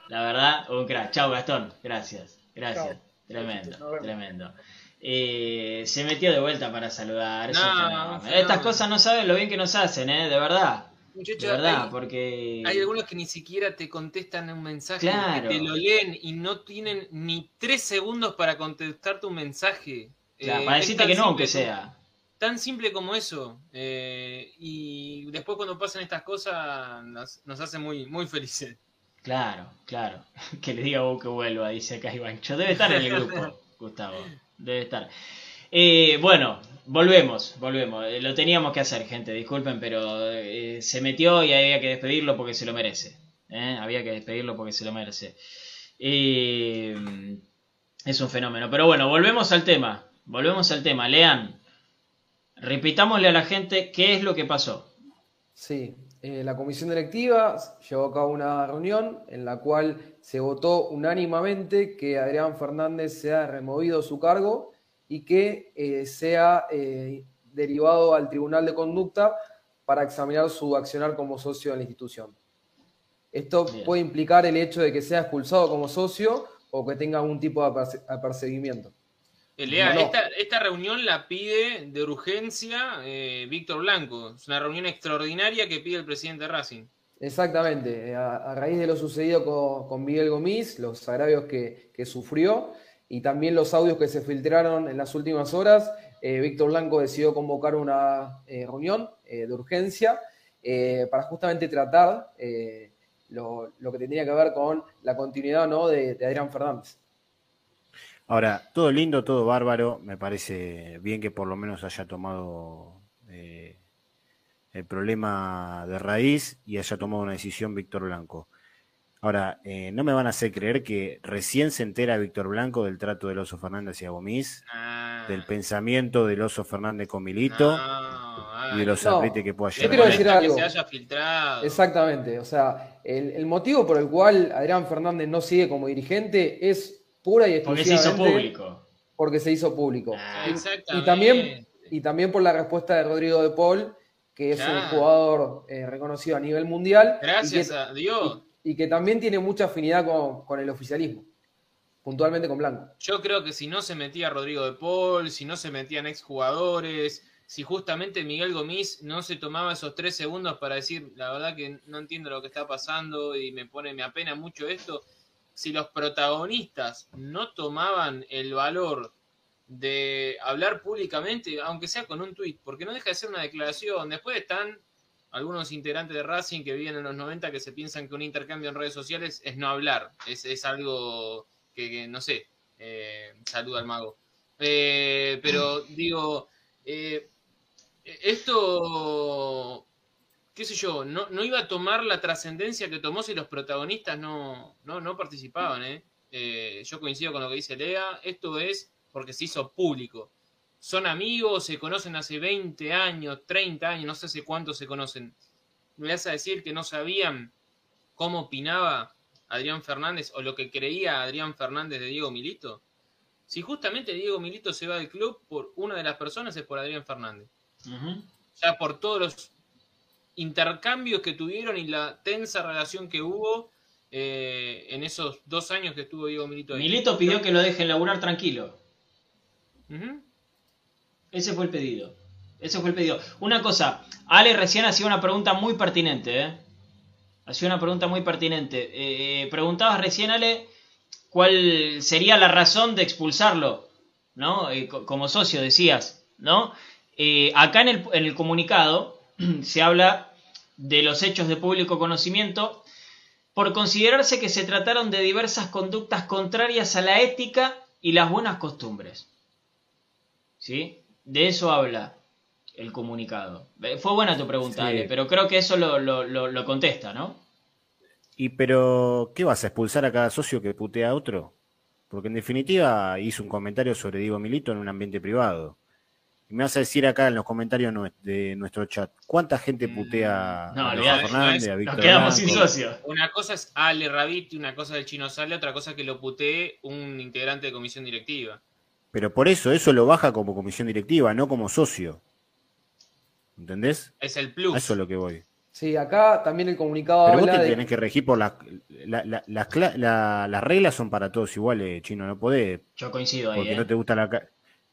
B: la verdad, un crack. Chao Gastón, gracias, gracias. Tremendo, tremendo. Eh, se metió de vuelta para saludar. Estas cosas no saben lo bien que nos hacen, ¿eh? De verdad. Muchachos, de verdad, hay, porque...
C: Hay algunos que ni siquiera te contestan un mensaje, que te lo leen y no tienen ni tres segundos para contestar tu mensaje.
B: Claro, eh, para decirte que no, aunque sea
C: tan simple como eso. Eh, y después cuando pasan estas cosas nos, nos hace muy, muy felices.
B: Claro, claro. (laughs) Que le diga vos que vuelva, dice acá Ivancho. Debe estar en el grupo, (laughs) Gustavo. Debe estar. Eh, bueno, volvemos, volvemos. Eh, lo teníamos que hacer, gente, disculpen, pero se metió y había que despedirlo porque se lo merece. Había que despedirlo porque se lo merece. es un fenómeno. Pero bueno, volvemos al tema. Volvemos al tema. Lean, Repitámosle a la gente qué es lo que pasó.
E: Sí, eh, la comisión directiva llevó a cabo una reunión en la cual se votó unánimamente que Adrián Fernández sea removido su cargo y que eh, sea eh, derivado al Tribunal de Conducta para examinar su accionar como socio de la institución. Esto puede implicar el hecho de que sea expulsado como socio o que tenga algún tipo de apercibimiento.
C: Lea, esta, reunión la pide de urgencia eh, Víctor Blanco. Es una reunión extraordinaria que pide el presidente Racing.
E: Exactamente. Eh, a, raíz de lo sucedido con, Miguel Gomis, los agravios que, sufrió y también los audios que se filtraron en las últimas horas, eh, Víctor Blanco decidió convocar una reunión de urgencia para justamente tratar lo, que tendría que ver con la continuidad ¿no? de, de Adrián Fernández.
D: Ahora, todo lindo, todo bárbaro. Me parece bien que por lo menos haya tomado eh, el problema de raíz y haya tomado una decisión Víctor Blanco. Ahora, eh, no me van a hacer creer que recién se entera Víctor Blanco del trato del Oso Fernández y Gomis, ah. del pensamiento del Oso Fernández con Milito y de los no, que pueda
E: llegar. Yo quiero decir algo. Que se haya filtrado. Exactamente. O sea, el, el, motivo por el cual Adrián Fernández no sigue como dirigente es pura y exclusivamente.
B: Porque se hizo público.
E: Porque se hizo público. Ah, y, también, y también por la respuesta de Rodrigo de Paul, que es un jugador eh, reconocido a nivel mundial.
C: Gracias a Dios.
E: Y, que también tiene mucha afinidad con, el oficialismo puntualmente con Blanco.
C: Yo creo que si no se metía Rodrigo de Paul, si no se metían exjugadores, si justamente Miguel Gomis no se tomaba esos tres segundos para decir, la verdad que no entiendo lo que está pasando y me pone, me apena mucho esto, si los protagonistas no tomaban el valor de hablar públicamente, aunque sea con un tuit, porque no deja de ser una declaración. Después están algunos integrantes de Racing que viven en los 90 que se piensan que un intercambio en redes sociales es no hablar, es, algo que, no sé, eh, saluda al mago. Eh, pero digo, eh, esto qué sé yo, no, no iba a tomar la trascendencia que tomó si los protagonistas no, no, participaban. ¿eh? ¿eh? yo coincido con lo que dice Lea, esto es porque se hizo público. Son amigos, se conocen hace 20 años, 30 años, no sé hace cuánto se conocen. ¿Me vas a decir que no sabían cómo opinaba Adrián Fernández o lo que creía Adrián Fernández de Diego Milito? Si justamente Diego Milito se va del club, por una de las personas es por Adrián Fernández. Ya por todos los intercambios que tuvieron y la tensa relación que hubo eh, en esos dos años que estuvo Diego Milito.
B: Ahí. Milito pidió que lo dejen laburar tranquilo. Ese fue el pedido. Ese fue el pedido. Una cosa, Ale recién hacía una pregunta muy pertinente. ¿eh? Hacía una pregunta muy pertinente. Eh, preguntabas recién, Ale, cuál sería la razón de expulsarlo, ¿no? como socio, decías, ¿no? acá en el, en el comunicado (clears throat) se habla de los hechos de público conocimiento por considerarse que se trataron de diversas conductas contrarias a la ética y las buenas costumbres. ¿Sí? De eso habla el comunicado. Eh, fue buena tu pregunta, Ale, pero creo que eso lo, lo, contesta, ¿no?
D: ¿Y pero qué vas a expulsar a cada socio que putea a otro? Porque en definitiva hizo un comentario sobre Diego Milito en un ambiente privado. Y me vas a decir acá en los comentarios de nuestro chat, ¿cuánta gente putea
B: mm, a Fernández, a Víctor Nos quedamos sin socio.
C: Una cosa es Ale Rabiti, una cosa es el Chino Sale, otra cosa es que lo putee un integrante de comisión directiva.
D: Pero por eso, eso lo baja como comisión directiva, no como socio. ¿Entendés?
C: Es el plus.
D: eso es lo que voy.
E: Sí, acá también el comunicado
D: Pero vos te tenés que regir por las las reglas son para todos iguales, Chino, no podés.
B: Yo coincido ahí.
D: Porque
B: no
D: ¿eh? te gusta la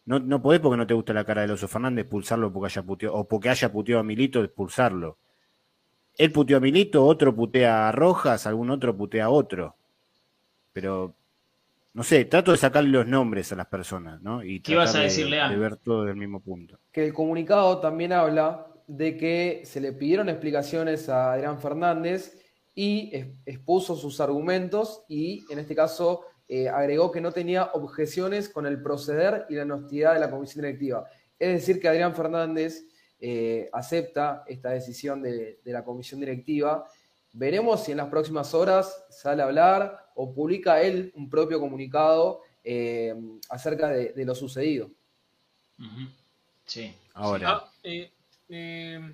D: no, no podés porque no te gusta la cara de Oso Fernández expulsarlo porque haya puteado, o porque haya puteado a Milito, expulsarlo. Él puteó a Milito, otro putea a Rojas, algún otro putea a otro. Pero, no sé, trato de sacarle los nombres a las personas, ¿no? Y
B: ¿Qué vas a decirle
D: de, de ver todo del mismo punto.
E: Que el comunicado también habla de que se le pidieron explicaciones a Adrián Fernández y expuso sus argumentos y en este caso eh, agregó que no tenía objeciones con el proceder y la honestidad de la comisión directiva. Es decir, que Adrián Fernández eh, acepta esta decisión de, la comisión directiva. Veremos si en las próximas horas sale a hablar o publica él un propio comunicado eh, acerca de, lo sucedido.
B: Sí.
C: Ahora. Ah,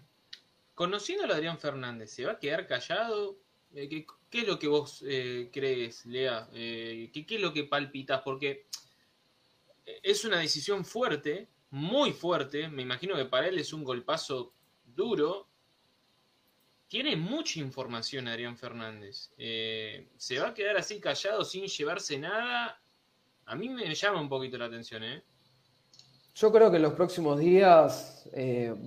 C: conociendo a Adrián Fernández, ¿se va a quedar callado? ¿Qué es lo que vos eh, crees, Lea? Eh, ¿qué, es lo que palpitas? Porque es una decisión fuerte, muy fuerte. Me imagino que para él es un golpazo duro. Tiene mucha información Adrián Fernández. Eh, ¿Se va a quedar así callado sin llevarse nada? A mí me llama un poquito la atención, ¿eh?
E: Yo creo que en los próximos días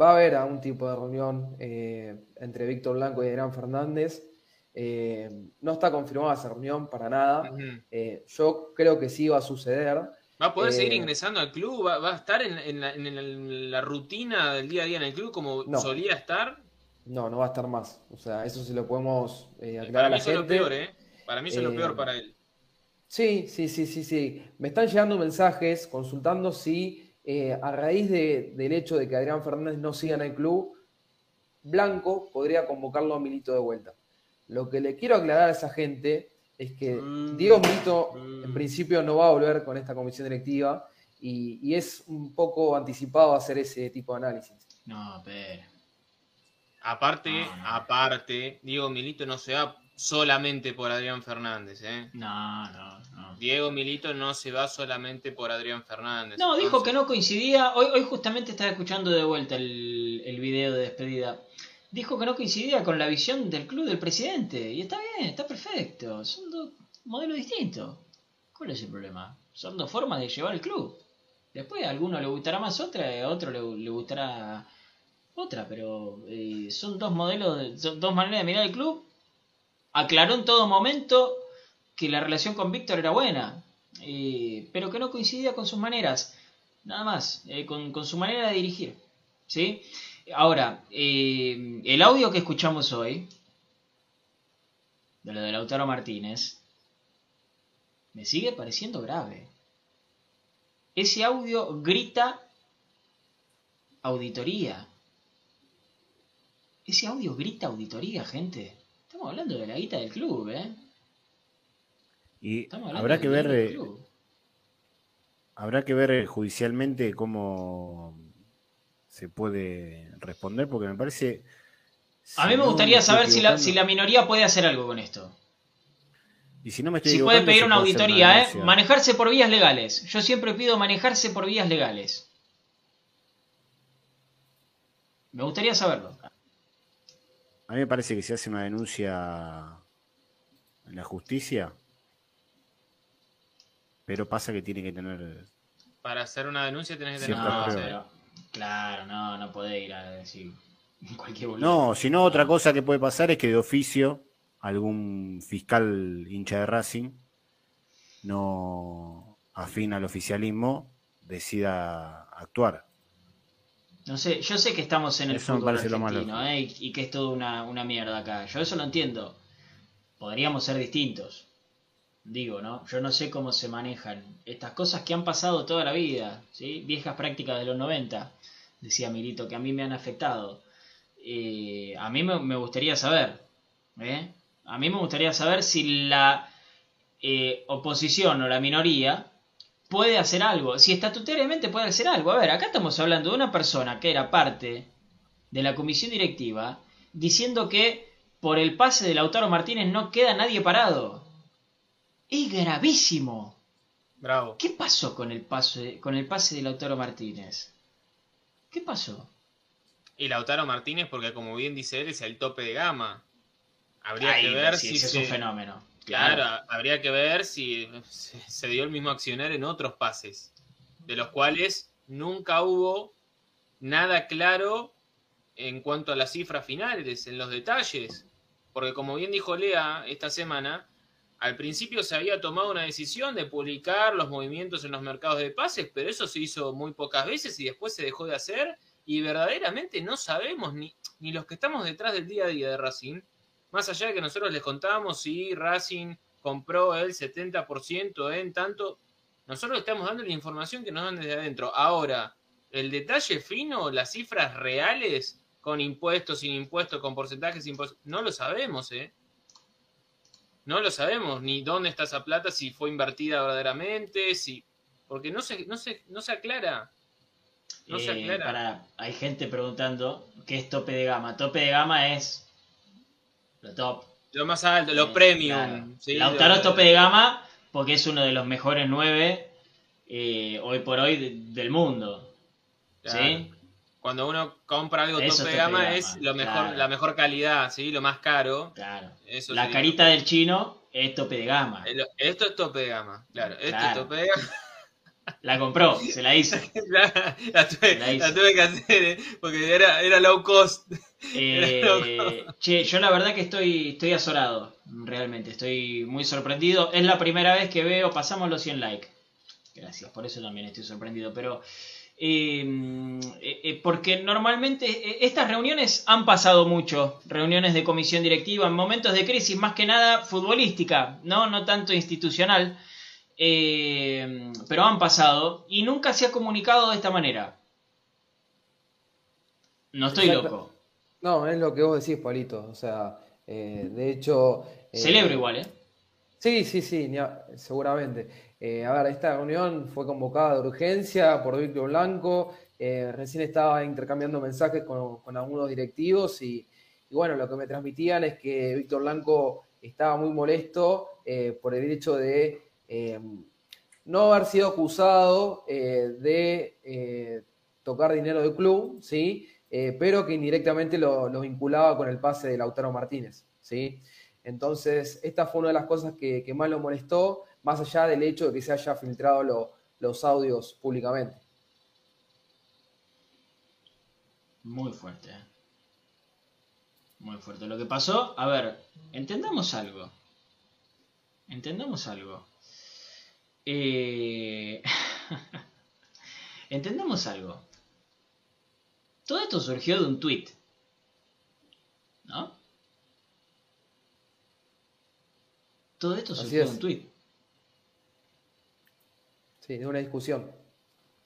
E: va a haber algún tipo de reunión entre Víctor Blanco y Adrián Fernández. Eh, no está confirmada esa reunión para nada. Eh, yo creo que sí va a suceder.
C: ¿Va a poder seguir eh, ingresando al club? ¿Va, a estar en, la, rutina del día a día en el club como solía estar?
E: No, no va a estar más. O sea, eso se lo podemos aclarar
C: para
E: a la
C: mí gente.
E: Lo
C: peor, ¿eh? Para mí eso es lo peor para él.
E: Sí, sí, sí, sí, sí. Me están llegando mensajes consultando si a raíz del hecho de que Adrián Fernández no siga en el club, Blanco podría convocarlo a Milito de vuelta. Lo que le quiero aclarar a esa gente es que mm. Diego Milito en mm. principio no va a volver con esta comisión directiva y, es un poco anticipado hacer ese tipo de análisis.
B: No, pero...
C: Aparte, aparte, Diego Milito no se va solamente por Adrián Fernández, ¿eh?
B: No, no, no.
C: Diego Milito no se va solamente por Adrián Fernández.
B: No, dijo que no coincidía. Hoy, hoy justamente estaba escuchando de vuelta el, el video de despedida dijo que no coincidía con la visión del club del presidente. Y está bien, está perfecto. Son dos modelos distintos. ¿Cuál es el problema? Son dos formas de llevar el club. Después a alguno le gustará más otra, y a otro le, gustará otra, pero eh, son dos modelos, son dos maneras de mirar el club. Aclaró en todo momento que la relación con Víctor era buena, eh, pero que no coincidía con sus maneras, nada más, eh, con, con, su manera de dirigir. ¿sí? Ahora, eh, el audio que escuchamos hoy, de lo de Lautaro Martínez, me sigue pareciendo grave. Ese audio grita auditoría. Ese audio grita auditoría, gente. Estamos hablando de la guita del club, ¿eh?
D: Y habrá que ver. Eh, habrá que ver eh, judicialmente cómo se puede responder, porque me parece...
B: A mí me gustaría saber si la, si la minoría puede hacer algo con esto.
D: Y si no me estoy
B: si puede pedir una auditoría, ¿eh? Manejarse por vías legales. Yo siempre pido manejarse por vías legales. Me gustaría saberlo.
D: A mí me parece que si hace una denuncia en la justicia, pero pasa que tiene que tener...
C: Para hacer una denuncia tienes que tener...
B: Claro, no, no podés ir a decir (laughs) cualquier
D: No, sino otra cosa que puede pasar es que de oficio algún fiscal hincha de Racing no afín al oficialismo decida actuar.
B: No sé, yo sé que estamos en el fútbol argentino ¿eh? y, que es todo una, una mierda acá. Yo eso lo entiendo. Podríamos ser distintos. Digo, ¿no? Yo no sé cómo se manejan estas cosas que han pasado toda la vida, ¿sí? Viejas prácticas de los 90 decía Milito, que a mí me han afectado. Eh, a mí me, gustaría saber, ¿eh? a mí me gustaría saber si la eh, oposición o la minoría puede hacer algo, si estatutariamente puede hacer algo. A ver, acá estamos hablando de una persona que era parte de la comisión directiva diciendo que por el pase de Lautaro Martínez no queda nadie parado. Es gravísimo.
C: Bravo.
B: ¿Qué pasó con el, pase, con el pase de Lautaro Martínez? ¿Qué pasó?
C: Y Lautaro Martínez, porque como bien dice él, es el tope de gama. Habría que ver si.
B: es un fenómeno.
C: Claro, habría que ver si se dio el mismo accionar en otros pases, de los cuales nunca hubo nada claro en cuanto a las cifras finales, en los detalles. Porque como bien dijo Lea esta semana, al principio se había tomado una decisión de publicar los movimientos en los mercados de pases, pero eso se hizo muy pocas veces y después se dejó de hacer y verdaderamente no sabemos ni, ni los que estamos detrás del día a día de Racing, más allá de que nosotros les contábamos si Racing compró el 70% en tanto, nosotros estamos dando la información que nos dan desde adentro. Ahora, el detalle fino, las cifras reales, con impuestos, sin impuestos, con porcentajes, sin no lo sabemos, ¿eh? No lo sabemos, ni dónde está esa plata, si fue invertida verdaderamente, si porque no se, no se, no se aclara.
B: No se eh, aclara. hay gente preguntando qué es tope de gama. Tope de gama es lo top.
C: Lo más alto, lo premium.
B: Lautaro es tope de gama porque es uno de los mejores nueve eh, hoy por hoy del mundo. ¿Sí?
C: Cuando uno compra algo tope de gama, es lo mejor, la mejor calidad, ¿sí? Lo más caro.
B: Claro. la carita del chino es tope de gama.
C: Esto es tope de gama, claro. Esto es tope de gama. (laughs)
B: La compró, (laughs) se la hizo.
C: la, tuve, que hacer, ¿eh? porque era, era low cost. (laughs)
B: Eh, che, yo la verdad que estoy, estoy azorado, realmente, estoy muy sorprendido. Es la primera vez que veo, pasamos los 100 likes. Gracias, por eso también estoy sorprendido. Pero Eh, eh, porque normalmente estas reuniones han pasado mucho, reuniones de comisión directiva en momentos de crisis, más que nada futbolística, no, no tanto institucional, pero han pasado y nunca se ha comunicado de esta manera. No estoy loco.
E: No, es lo que vos decís, Palito. O sea, de hecho.
B: Celebro igual, ¿eh?
E: Sí, sí, sí, seguramente. Eh, a ver, esta reunión fue convocada de urgencia por Víctor Blanco. Eh, recién estaba intercambiando mensajes con, algunos directivos y, bueno, lo que me transmitían es que Víctor Blanco estaba muy molesto eh, por el hecho de no haber sido acusado de tocar dinero del club, ¿sí? pero que indirectamente lo, vinculaba con el pase de Lautaro Martínez. ¿sí? Entonces, esta fue una de las cosas que, más lo molestó, más allá del hecho de que se haya filtrado los audios públicamente.
B: Muy fuerte. ¿eh? Muy fuerte. Lo que pasó, a ver, entendamos algo. Entendamos algo. Eh... (laughs) entendamos algo. Todo esto surgió de un tweet. ¿No? Todo esto surgió de un tweet.
E: Sí, de una discusión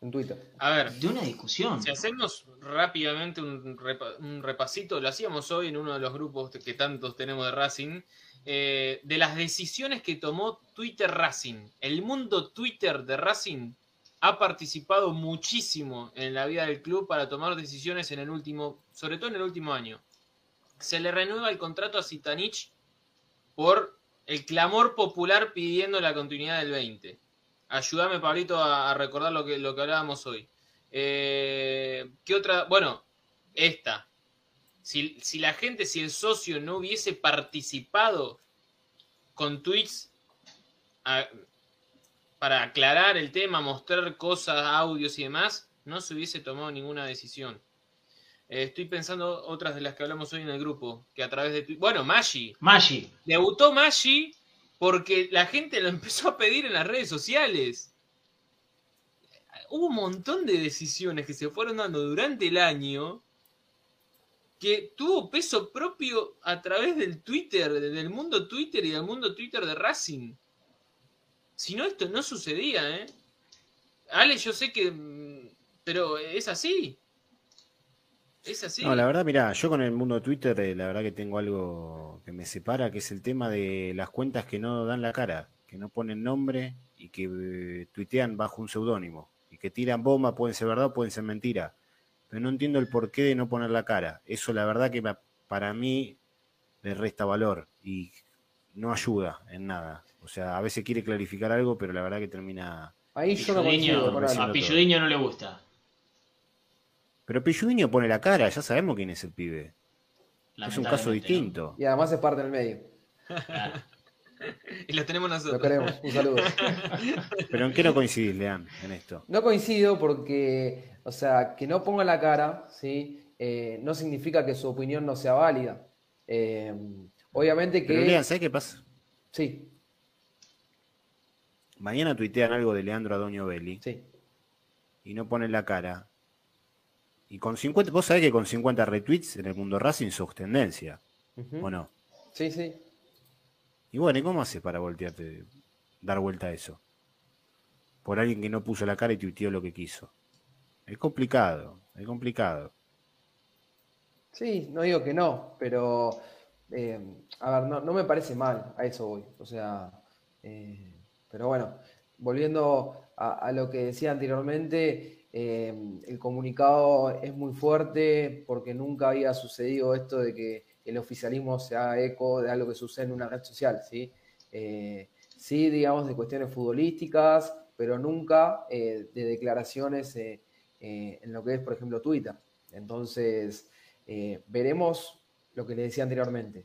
E: en Twitter.
B: A ver, de una discusión.
C: Si hacemos rápidamente un, repasito, lo hacíamos hoy en uno de los grupos que tantos tenemos de Racing, eh, de las decisiones que tomó Twitter Racing. El mundo Twitter de Racing ha participado muchísimo en la vida del club para tomar decisiones en el último, sobre todo en el último año. Se le renueva el contrato a Sitanich por el clamor popular pidiendo la continuidad del 20. Ayúdame, Pablito, a, recordar lo que, lo que hablábamos hoy. Eh, ¿Qué otra? Bueno, esta. Si, la gente, si el socio no hubiese participado con tweets para aclarar el tema, mostrar cosas, audios y demás, no se hubiese tomado ninguna decisión. Eh, estoy pensando otras de las que hablamos hoy en el grupo, que a través de... Bueno, Maggi.
B: Maggi.
C: Debutó Maggi porque la gente lo (laughs) empezó a pedir en las redes sociales. Hubo un montón de decisiones que se fueron dando durante el año que tuvo peso propio a través del Twitter, del mundo Twitter y del mundo Twitter de Racing. Si no, esto no sucedía, ¿eh? Ale, yo sé que... Mm, pero es así. Es así.
D: No, la verdad, mira, yo con el mundo Twitter, eh, la verdad que tengo algo que me separa, que es el tema de las cuentas que no dan la cara, que no ponen nombre y que eh, tuitean bajo un seudónimo y que tiran bomba, pueden ser verdad o pueden ser mentira. Pero no entiendo el porqué de no poner la cara. Eso, la verdad, que para mí le resta valor y no ayuda en nada. O sea, a veces quiere clarificar algo, pero la verdad que termina.
B: Ahí yo no A Pilludiño no le gusta.
D: Pero Pilludiño pone la cara, ya sabemos quién es el pibe. Es un caso distinto.
E: Y además es parte del medio. (laughs)
C: y lo tenemos nosotros.
E: Lo queremos, un saludo. (laughs)
D: Pero ¿en qué no coincidís, Lean, en esto?
E: No coincido porque, o sea, que no ponga la cara, ¿sí? Eh, no significa que su opinión no sea válida. Eh, obviamente que.
D: Pero Lean, ¿sabes qué pasa?
E: Sí.
D: Mañana tuitean algo de Leandro Adoño Belli.
E: Sí.
D: Y no ponen la cara. Y con 50, vos sabés que con 50 retweets en el mundo Racing sos tendencia, ¿o no?
E: Sí, sí.
D: Y bueno, ¿y cómo haces para voltearte, dar vuelta a eso? Por alguien que no puso la cara y tuiteó lo que quiso. Es complicado, es complicado.
E: Sí, no digo que no, pero eh, a ver, no, me parece mal, a eso voy. O sea, eh, pero bueno, volviendo a, lo que decía anteriormente, Em, el comunicado es muy fuerte porque nunca había sucedido esto de que el oficialismo se haga eco de algo que sucede en una red social, ¿sí? Eh, sí, digamos, de cuestiones futbolísticas, pero nunca eh, de declaraciones eh, en lo que es, por ejemplo, Twitter. Entonces, veremos lo que le decía anteriormente.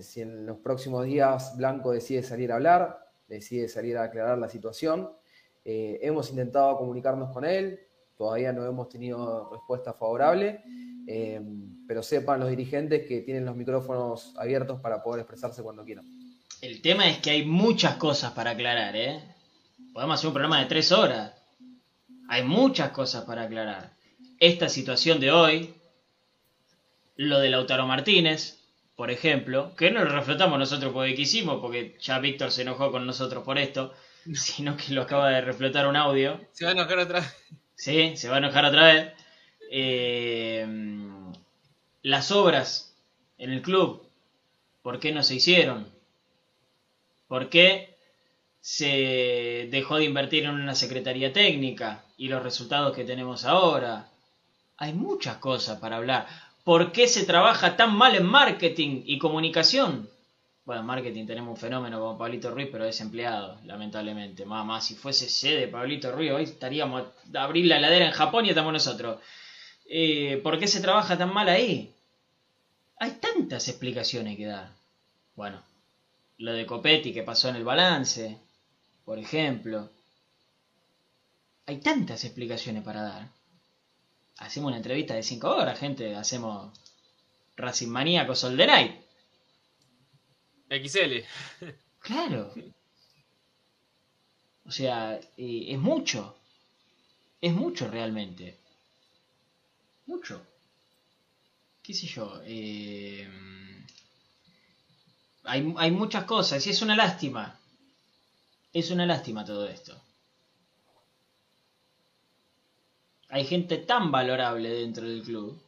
E: si en los próximos días Blanco decide salir a hablar, decide salir a aclarar la situación, eh, hemos intentado comunicarnos con él, todavía no hemos tenido respuesta favorable, eh, pero sepan los dirigentes que tienen los micrófonos abiertos para poder expresarse cuando quieran.
B: El tema es que hay muchas cosas para aclarar, ¿eh? Podemos hacer un programa de tres horas. Hay muchas cosas para aclarar. Esta situación de hoy, lo de Lautaro Martínez, por ejemplo, que no lo reflotamos nosotros porque quisimos, porque ya Víctor se enojó con nosotros por esto, (laughs) sino que lo acaba de reflotar un audio.
C: Se va a enojar otra vez.
B: Sí, se va a enojar otra vez. Eh, las obras en el club, ¿por qué no se hicieron? ¿Por qué se dejó de invertir en una secretaría técnica y los resultados que tenemos ahora? Hay muchas cosas para hablar. ¿Por qué se trabaja tan mal en marketing y comunicación? Bueno, en marketing tenemos un fenómeno como Pablito Ruiz, pero es empleado, lamentablemente. Mamá, si fuese sede Pablito Ruiz, hoy estaríamos a abrir la heladera en Japón y estamos nosotros. Eh, ¿Por qué se trabaja tan mal ahí? Hay tantas explicaciones que dar. Bueno, lo de Copetti que pasó en el balance, por ejemplo. Hay tantas explicaciones para dar hacemos una entrevista de 5 horas, gente, hacemos Racing Maníaco Sol de Night.
C: XL.
B: Claro. O sea, eh, es mucho. Es mucho realmente. Mucho. ¿Qué sé yo? Eh, hay, hay muchas cosas y es una lástima. Es una lástima todo esto. hay gente tan valorable dentro del club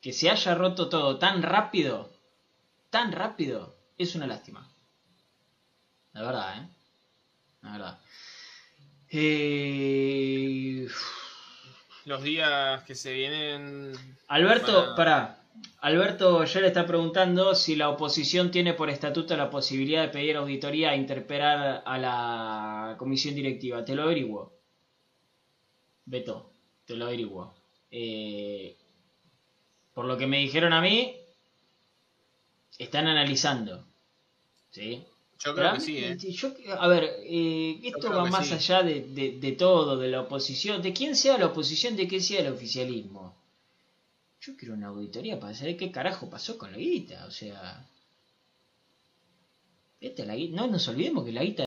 B: que se haya roto todo tan rápido, tan rápido, es una lástima. La verdad, ¿eh? La verdad. Eh...
C: Los días que se vienen...
B: Alberto, para... Alberto ya le está preguntando si la oposición tiene por estatuto la posibilidad de pedir auditoría e interpelar a la comisión directiva. Te lo averiguo. Beto te lo averiguo. Eh, por lo que me dijeron a mí, están analizando. ¿Sí?
C: Yo creo que sí, ¿eh?
B: a ver, eh, esto va más allá de, de, todo, de la oposición, de quién sea la oposición, de qué sea el oficialismo. Yo quiero una auditoría para saber qué carajo pasó con la guita, o sea... Esta, la guita, no nos olvidemos que la guita